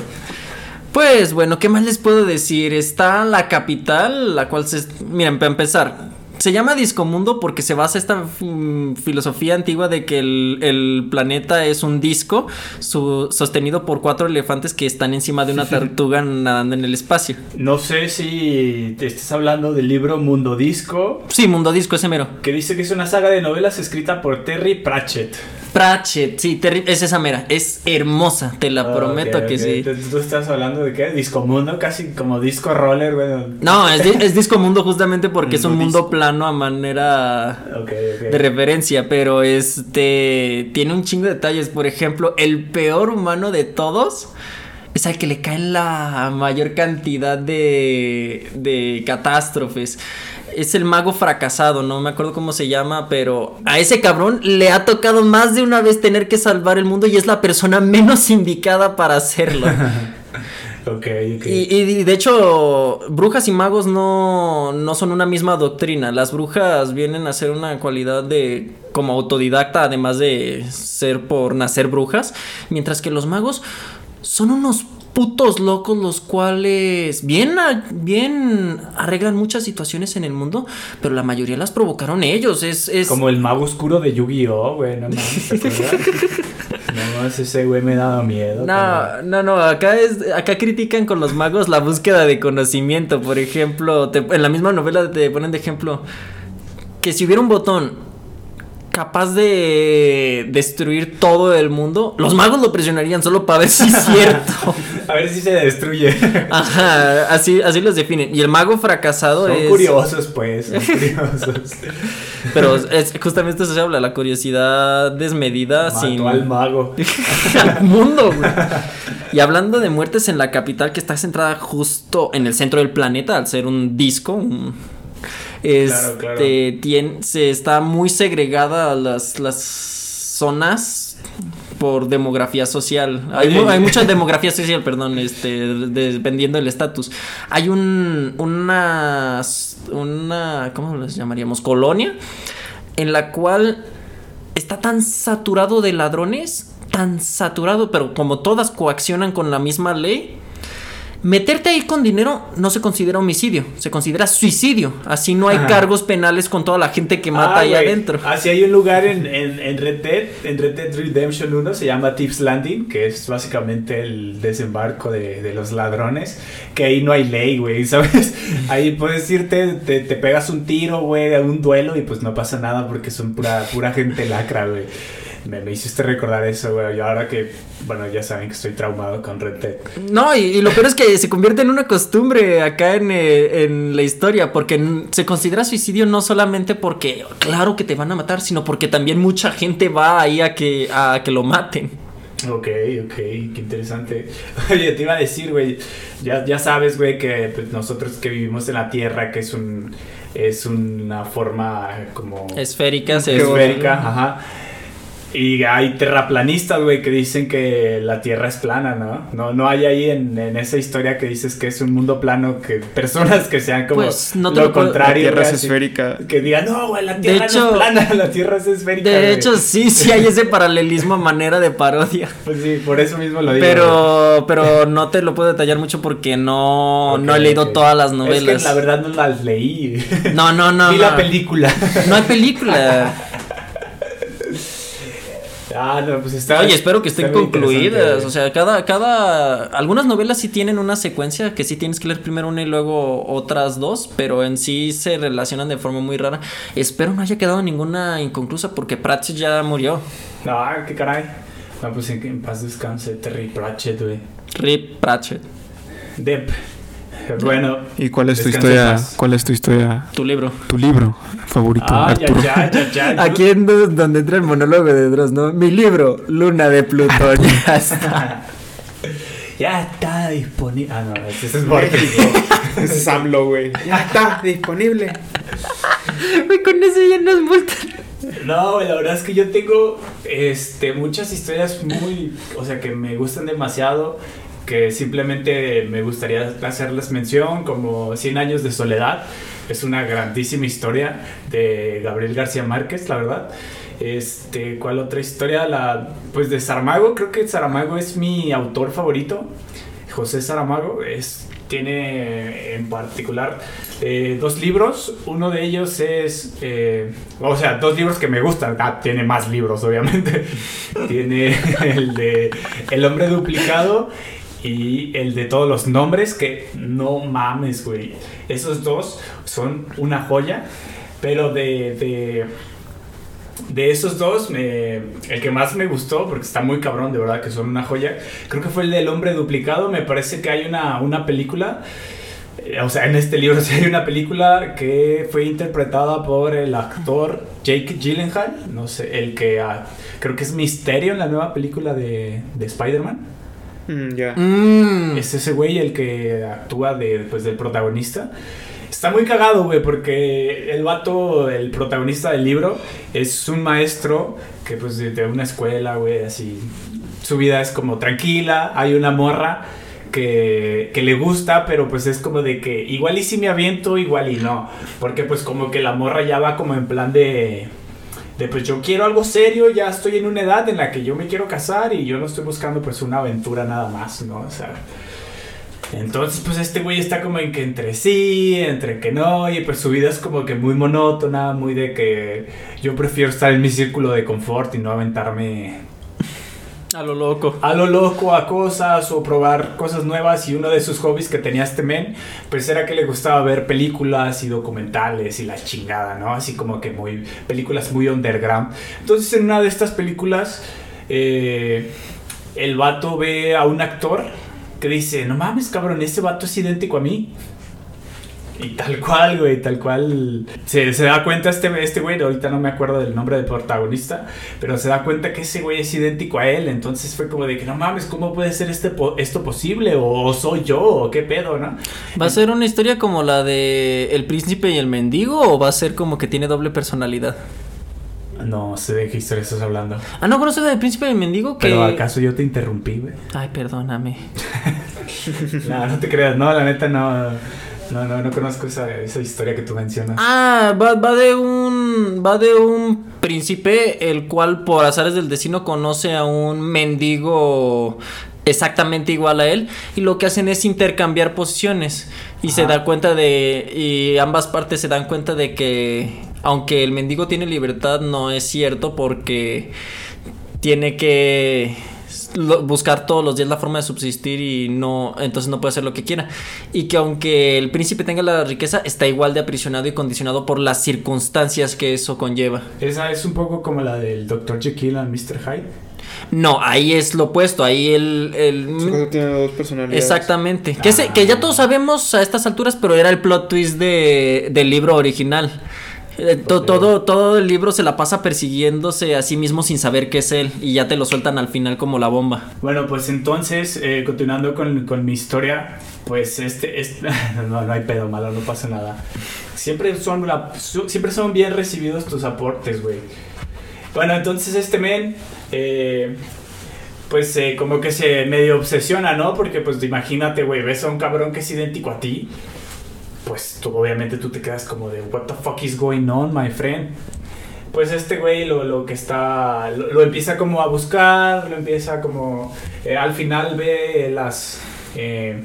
Pues bueno, ¿qué más les puedo decir? Está la capital, la cual se... Miren, para empezar, se llama Discomundo porque se basa esta mm, filosofía antigua de que el, el planeta es un disco su- sostenido por cuatro elefantes que están encima de una tortuga nadando en el espacio. No sé si te estés hablando del libro Mundo Disco, Sí, Mundo Disco, ese mero. que dice que es una saga de novelas escrita por Terry Pratchett. Pratchett, sí, terri- es esa mera. Es hermosa, te la Ah, prometo que sí. Entonces, ¿Tú estás hablando de qué? Disco Mundo, casi como disco roller, güey. No, es, es Disco Mundo justamente porque es un Mundo Disco. Plano a manera Ok, ok. de referencia, pero este tiene un chingo de detalles. Por ejemplo, el peor humano de todos es al que le caen la mayor cantidad de, de catástrofes. Es el mago fracasado, no me acuerdo cómo se llama, pero a ese cabrón le ha tocado más de una vez tener que salvar el mundo y es la persona menos indicada para hacerlo. Y, y de hecho, brujas y magos no, no son una misma doctrina. Las brujas vienen a ser una cualidad de como autodidacta, además de ser por nacer brujas. Mientras que los magos son unos putos locos los cuales bien, bien arreglan muchas situaciones en el mundo, pero la mayoría las provocaron ellos. Es, es... Como el mago oscuro de Yu-Gi-Oh, güey, no no ese güey me daba miedo. No, no, no, acá es, acá critican con los magos la búsqueda de conocimiento. Por ejemplo, te- en la misma novela te ponen de ejemplo que si hubiera un botón capaz de destruir todo el mundo, los magos lo presionarían solo para ver si es cierto. A ver si se destruye. Ajá, así, así los definen. Y el mago fracasado Son es. curiosos, pues, son curiosos. Pero es justamente eso se habla, la curiosidad desmedida Mató sin. al mago. al mundo, güey. Y hablando de muertes en la capital, que está centrada justo en el centro del planeta, al ser un disco, un- este, Claro, claro. tien- se está muy segregada a las, las zonas por demografía social. Hay, mu- hay mucha demografía social, perdón, este, de- dependiendo del estatus. Hay un, una, una, ¿cómo les llamaríamos? Colonia, en la cual está tan saturado de ladrones, tan saturado, pero como todas coaccionan con la misma ley. Meterte ahí con dinero no se considera homicidio, se considera suicidio. Así no hay Ajá. cargos penales con toda la gente que mata Ah, ahí adentro. Ah, sí, hay un lugar en, en, en Red Dead, en Red Dead Redemption 1, se llama Tips Landing, que es básicamente el desembarco de, de los ladrones, que ahí no hay ley, güey, ¿sabes? Ahí puedes irte, te, te pegas un tiro, güey, a un duelo y pues no pasa nada porque son pura, pura gente lacra, güey. Me, me hiciste recordar eso, güey. Y ahora que, bueno, ya saben que estoy traumado con Red Dead. No, y, y lo peor es que se convierte en una costumbre acá en, eh, en la historia, porque se considera suicidio no solamente porque, claro que te van a matar, sino porque también mucha gente va ahí a que, a que lo maten. Ok, ok, qué interesante. Oye, te iba a decir, güey, ya, ya sabes, güey, que pues, nosotros que vivimos en la Tierra, que es un es una forma como Esféricas, es- esférica, ajá. Y hay terraplanistas, güey, que dicen que la Tierra es plana, ¿no? No, no hay ahí en, en esa historia que dices que es un mundo plano, que personas que sean como Pues, no te lo lo puedo- La contrario. Tierra es esférica. Que digan, no, güey, la De Tierra no es plana, la Tierra es esférica. De güey". hecho, sí, sí hay ese paralelismo a manera de parodia. Pues sí, por eso mismo lo digo. Pero, pero no te lo puedo detallar mucho porque no, no he leído todas las Es novelas. que la verdad no las leí. No, no, no. Vi no. la película. No hay película. Ah, no, pues está. Oye, espero que estén concluidas. interesante. O sea, cada, cada. Algunas novelas sí tienen una secuencia que sí tienes que leer primero una y luego otras dos, pero en sí se relacionan de forma muy rara. Espero no haya quedado ninguna inconclusa porque Pratchett ya murió. No, qué caray. No, pues en, en paz descanse, Terry Pratchett, güey. Rip Pratchett, Dep. Bueno. ¿Y cuál es tu historia? ¿Cuál es tu historia? tu libro. Tu libro favorito, Ah, ya, Arturo. ya, ya, ya. Aquí en do- donde entra el monólogo de Dross, ¿no? Mi libro, Luna de Plutón. Ya está. Ya está disponible. Ah, no, ese es Borges. Ese es AMLO, güey. Ya está disponible. Güey, con eso ya nos multan. No, güey, la verdad es que yo tengo este, muchas historias muy, o sea, que me gustan demasiado, que simplemente me gustaría hacerles mención, como 100 años de soledad. Es una grandísima historia de Gabriel García Márquez, la verdad. Este, ¿cuál otra historia? La, pues de Saramago, creo que Saramago es mi autor favorito. José Saramago es, tiene en particular eh, dos libros. Uno de ellos es, eh, o sea, dos libros que me gustan. Ah, tiene más libros, obviamente. tiene el de El hombre duplicado y el de todos los nombres, que no mames, güey. Esos dos son una joya, pero de... de de esos dos, me- el que más me gustó, porque está muy cabrón, de verdad, que son una joya, creo que fue el del hombre duplicado. Me parece que hay una, una película, eh, o sea, en este libro sí hay una película que fue interpretada por el actor Jake Gyllenhaal, no sé, el que ah, creo que es Misterio en la nueva película de, de Spider-Man. Mm, ya. Mm. Es ese güey el que actúa de, pues, del protagonista. Está muy cagado, güey, porque el vato, el protagonista del libro, es un maestro que, pues, de, de una escuela, güey, así. Su vida es como tranquila. Hay una morra que, que le gusta, pero pues es como de que igual y si me aviento, igual y no. Porque, pues, como que la morra ya va como en plan de. De pues yo quiero algo serio, ya estoy en una edad en la que yo me quiero casar y yo no estoy buscando pues una aventura nada más, ¿no? O sea, entonces, pues este güey está como en que entre sí, entre que no, y pues su vida es como que muy monótona, muy de que yo prefiero estar en mi círculo de confort y no aventarme A lo loco. a lo loco a cosas o probar cosas nuevas. Y uno de sus hobbies que tenía este men, pues era que le gustaba ver películas y documentales y la chingada, ¿no? Así como que muy películas muy underground. Entonces, en una de estas películas, eh, el vato ve a un actor que dice, no mames, cabrón, ese vato es idéntico a mí. Y tal cual, güey, tal cual. Se, se da cuenta este, este güey, ahorita no me acuerdo del nombre del protagonista, pero se da cuenta que ese güey es idéntico a él. Entonces fue como de que no mames, ¿cómo puede ser este po- esto posible? ¿O soy yo? ¿O qué pedo, no? ¿Va a ser una historia como la de El príncipe y el mendigo o va a ser como que tiene doble personalidad? No sé de qué historia estás hablando. Ah, no conoces del príncipe y el mendigo que. Pero acaso yo te interrumpí, güey. Ay, perdóname. No, no te creas, no, la neta no. No, no, no conozco esa, esa historia que tú mencionas. Ah, va, va de un. Va de un príncipe el cual por azares del destino conoce a un mendigo exactamente igual a él y lo que hacen es intercambiar posiciones y se da cuenta de y ambas partes se dan cuenta de que aunque el mendigo tiene libertad no es cierto porque tiene que lo- buscar todos los días la forma de subsistir y no, entonces no puede hacer lo que quiera. Y que aunque el príncipe tenga la riqueza, está igual de aprisionado y condicionado por las circunstancias que eso conlleva. Esa es un poco como la del Dr. Jekyll and Mr. Hyde. No, ahí es lo opuesto, ahí el... el- tiene dos personalidades. Exactamente. Que, se- Ah. que ya todos sabemos a estas alturas, pero era el plot twist de, del libro original. Eh, to- todo, todo el libro se la pasa persiguiéndose a sí mismo sin saber qué es él y ya te lo sueltan al final como la bomba. Bueno, pues entonces, eh, continuando con, con mi historia, pues este, este- no, no hay pedo malo, no pasa nada. Siempre son, la- su- siempre son bien recibidos tus aportes, güey. Bueno, entonces este men, eh, pues eh, como que se medio obsesiona, ¿no? Porque pues imagínate, güey, ves a un cabrón que es idéntico a ti, pues tú obviamente tú te quedas como de, what the fuck is going on, my friend? Pues este güey lo, lo que está, lo, lo empieza como a buscar, lo empieza como, eh, al final ve las, eh,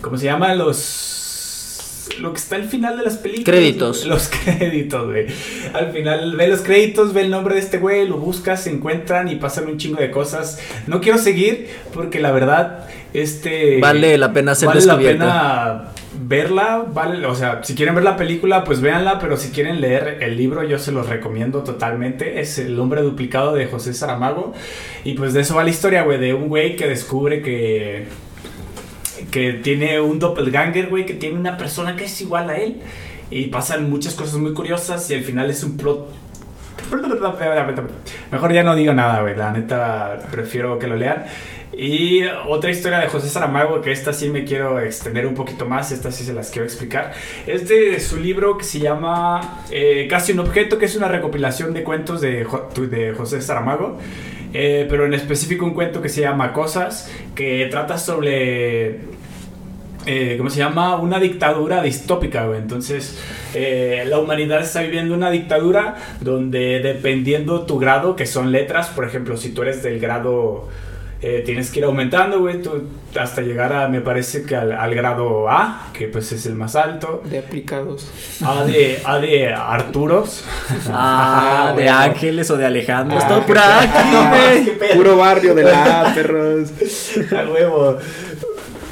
¿cómo se llama? Los, lo que está al final de las películas. Créditos. Los créditos, güey. Al final ve los créditos, ve el nombre de este güey, lo buscas, se encuentran y pasan un chingo de cosas. No quiero seguir porque la verdad, este... Vale la pena ser vale la pena verla, vale, o sea, si quieren ver la película, pues véanla, pero si quieren leer el libro, yo se los recomiendo totalmente. Es El hombre duplicado de José Saramago. Y pues de eso va la historia, güey, de un güey que descubre que que tiene un doppelganger, güey, que tiene una persona que es igual a él. Y pasan muchas cosas muy curiosas y al final es un plot... Mejor ya no digo nada, güey. La neta, prefiero que lo lean. Y otra historia de José Saramago, que esta sí me quiero extender un poquito más, esta sí se las quiero explicar. Es de su libro que se llama eh, Casi un objeto, que es una recopilación de cuentos de, Jo- de José Saramago. Eh, pero en específico un cuento que se llama Cosas, que trata sobre eh, ¿cómo se llama? Una dictadura distópica. Entonces, eh, la humanidad está viviendo una dictadura donde dependiendo tu grado, que son letras, por ejemplo, si tú eres del grado, eh, tienes que ir aumentando, güey, tú- hasta llegar a, me parece que al, al grado A, que pues es el más alto. De aplicados. A de, A de Arturos. Ah, de bueno. Ángeles o de Alejandro. Ah, es todo qué pura pedo. güey. Puro barrio de la perros. A huevo.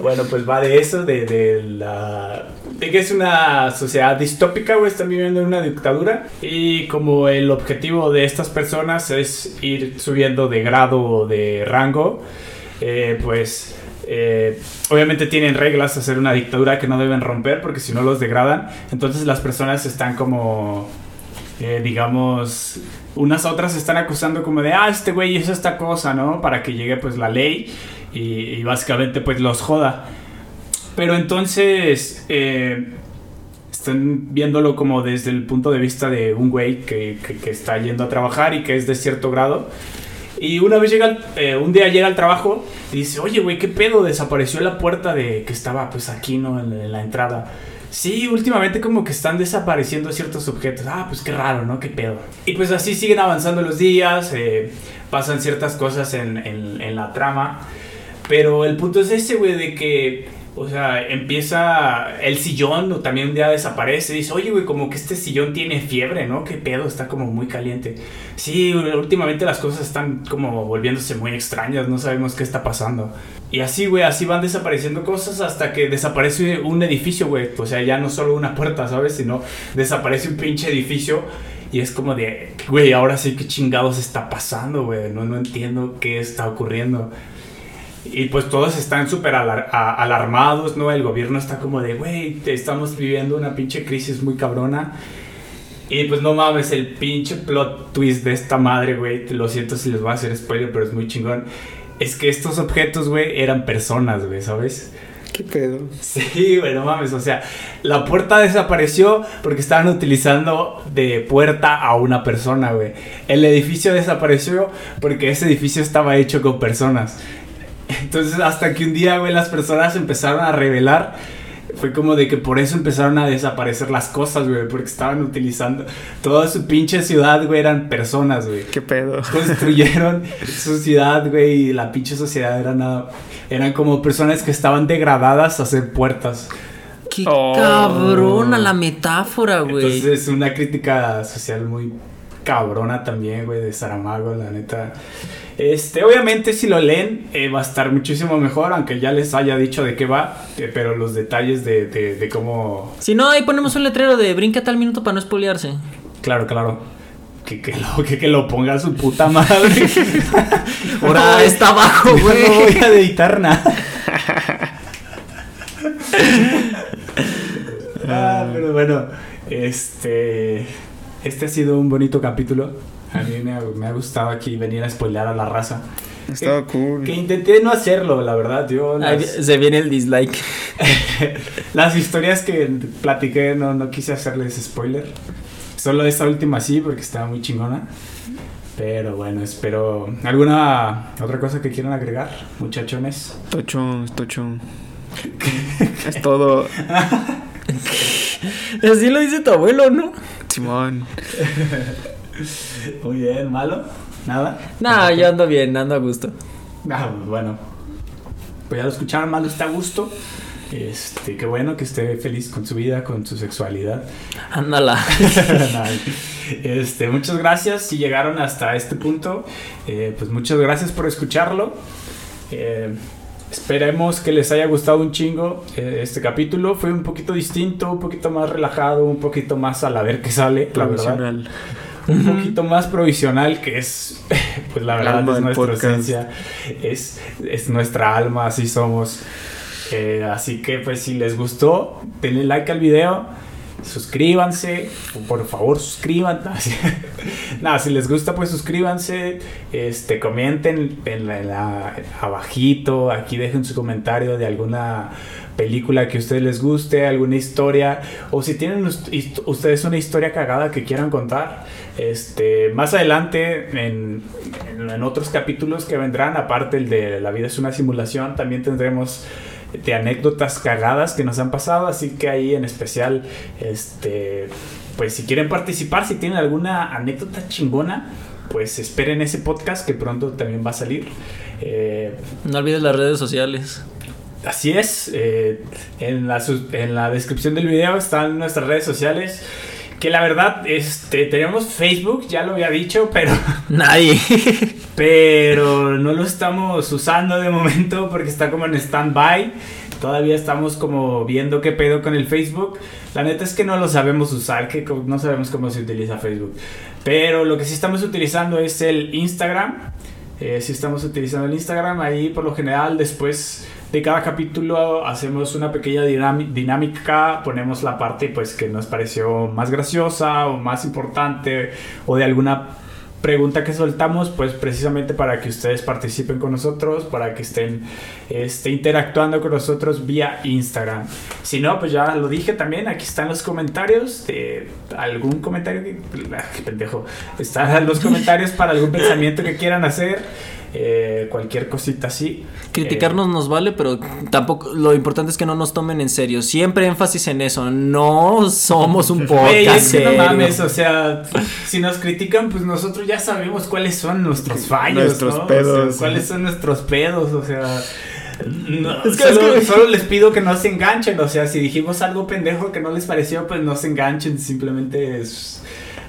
Bueno, pues va de eso, de, de la... Es una sociedad distópica, güey, están viviendo en una dictadura. Y como el objetivo de estas personas es ir subiendo de grado o de rango, eh, pues... eh, obviamente tienen reglas hacer una dictadura que no deben romper porque si no los degradan. Entonces las personas están como eh, digamos, unas a otras están acusando como de, ah, este güey hizo esta cosa, ¿no? Para que llegue pues la ley y, y básicamente pues los joda. Pero entonces eh, están viéndolo como desde el punto de vista de un güey que, que- está yendo a trabajar y que es de cierto grado. Y una vez llega, eh, un día llega al trabajo y dice, oye, güey, ¿qué pedo? Desapareció la puerta de que estaba pues aquí, ¿no? En, la entrada. Sí, últimamente como que están desapareciendo ciertos objetos. Ah, pues qué raro, ¿no? ¿Qué pedo? Y pues así siguen avanzando los días, eh, pasan ciertas cosas en- en la trama. Pero el punto es ese, güey, de que, o sea, empieza el sillón, o también un día desaparece. Dice, oye, güey, como que este sillón tiene fiebre, ¿no? ¿Qué pedo? Está como muy caliente. Sí, últimamente las cosas están como volviéndose muy extrañas, no sabemos qué está pasando. Y así, güey, así van desapareciendo cosas hasta que desaparece un edificio, güey. O sea, ya no solo una puerta, ¿sabes? Sino desaparece un pinche edificio. Y es como de, güey, ahora sí qué chingados está pasando, güey. No, no entiendo qué está ocurriendo. Y pues todos están súper alar- alarmados, ¿no? El gobierno está como de, güey, estamos viviendo una pinche crisis muy cabrona. Y pues no mames, el pinche plot twist de esta madre, güey. Lo siento si les voy a hacer spoiler, pero es muy chingón. Es que estos objetos, güey, eran personas, güey, ¿sabes? ¿Qué pedo? Sí, güey, no mames. O sea, la puerta desapareció porque estaban utilizando de puerta a una persona, güey. El edificio desapareció porque ese edificio estaba hecho con personas. Entonces, hasta que un día, güey, las personas empezaron a revelar. Fue como de que por eso empezaron a desaparecer las cosas, güey. Porque estaban utilizando. Toda su pinche ciudad, güey, eran personas, güey ¿Qué pedo? construyeron su ciudad, güey, y la pinche sociedad era nada. Eran como personas que estaban degradadas a hacer puertas. Qué Oh. cabrona la metáfora, güey. Entonces es una crítica social muy cabrona también, güey, de Saramago, la neta. Este, obviamente si lo leen eh, va a estar muchísimo mejor, aunque ya les haya dicho de qué va, eh, pero los detalles de, de, de cómo... Si no, ahí ponemos un letrero de brinca tal minuto para no spoilearse. Claro, claro. Que, que, lo, que, que lo ponga su puta madre. Ahora está abajo, güey. no voy a editar nada. ah, pero bueno, este. Este ha sido un bonito capítulo. A mí me ha, me ha gustado aquí venir a spoilear a la raza. Estaba Que- cool. Que intenté no hacerlo, la verdad. Yo las, se viene el dislike. las historias que platiqué no, no quise hacerles spoiler. Solo esta última sí, porque estaba muy chingona. Pero bueno, espero. ¿Alguna otra cosa que quieran agregar, muchachones? Tocho, es tocho. es todo. Así lo dice tu abuelo, ¿no? Simón. Muy bien, malo. ¿Nada? No, yo ando bien, ando a gusto. Ah, bueno. Pues ya lo escucharon, malo está a gusto. Este, qué bueno que esté feliz con su vida, con su sexualidad. Ándala. este, muchas gracias si llegaron hasta este punto. eh, pues muchas gracias por escucharlo. Eh, esperemos que les haya gustado un chingo eh, este capítulo. Fue un poquito distinto, un poquito más relajado, un poquito más a la ver que sale, la verdad. Un poquito más provisional, que es, pues la verdad, es nuestra podcast. esencia, es, es nuestra alma, así somos. Eh, así que, pues, si les gustó, denle like al video, suscríbanse, por favor, suscríbanse. Nada, si les gusta, pues suscríbanse, este, comenten en la, abajito, aquí dejen su comentario de alguna película que a ustedes les guste, alguna historia, o si tienen ustedes una historia cagada que quieran contar, este, más adelante en- en otros capítulos que vendrán, aparte el de La vida es una simulación, también tendremos de anécdotas cagadas que nos han pasado, así que ahí en especial, este, pues si quieren participar, si tienen alguna anécdota chingona, pues esperen ese podcast que pronto también va a salir. Eh, No olvides las redes sociales. Así es, eh, en, la, en la descripción del video están nuestras redes sociales. Que la verdad, este, tenemos Facebook, ya lo había dicho, pero, Nadie. pero no lo estamos usando de momento porque está como en stand-by. Todavía estamos como viendo qué pedo con el Facebook. La neta es que no lo sabemos usar, que no sabemos cómo se utiliza Facebook. Pero lo que sí estamos utilizando es el Instagram. Eh, estamos utilizando el Instagram. Ahí por lo general después de cada capítulo hacemos una pequeña dinámica. Ponemos la parte pues que nos pareció más graciosa o más importante o de alguna pregunta que soltamos, pues precisamente para que ustedes participen con nosotros, para que estén este, interactuando con nosotros vía Instagram. Si no, pues ya lo dije también, aquí están los comentarios de algún comentario ah, qué pendejo. Están los comentarios para algún pensamiento que quieran hacer, eh, cualquier cosita así. Criticarnos nos vale, pero tampoco lo importante es que no nos tomen en serio. Siempre énfasis en eso. No somos un podcast es que no mames, o sea, si nos critican, pues nosotros ya sabemos cuáles son nuestros fallos, Nuestros ¿no? O pedos, sea, cuáles son nuestros pedos, o sea, no, Es que- solo, es que- solo les pido que no se enganchen, o sea, si dijimos algo pendejo que no les pareció, pues no se enganchen, simplemente es...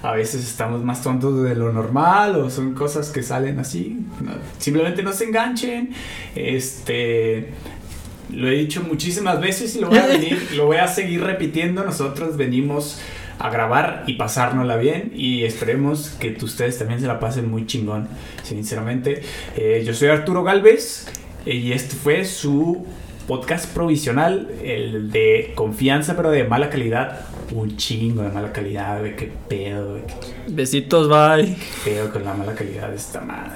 A veces estamos más tontos de lo normal o son cosas que salen así. no, simplemente no se enganchen. Este, lo he dicho muchísimas veces y lo voy a venir, lo voy a seguir repitiendo. Nosotros venimos a grabar y pasárnosla bien y esperemos que ustedes también se la pasen muy chingón, sinceramente. Eh, yo soy Arturo Galvez eh, y este fue su podcast provisional, el de confianza pero de mala calidad. Un chingo de mala calidad, güey, qué pedo, güey, qué Besitos, bye. pedo con la mala calidad de esta madre.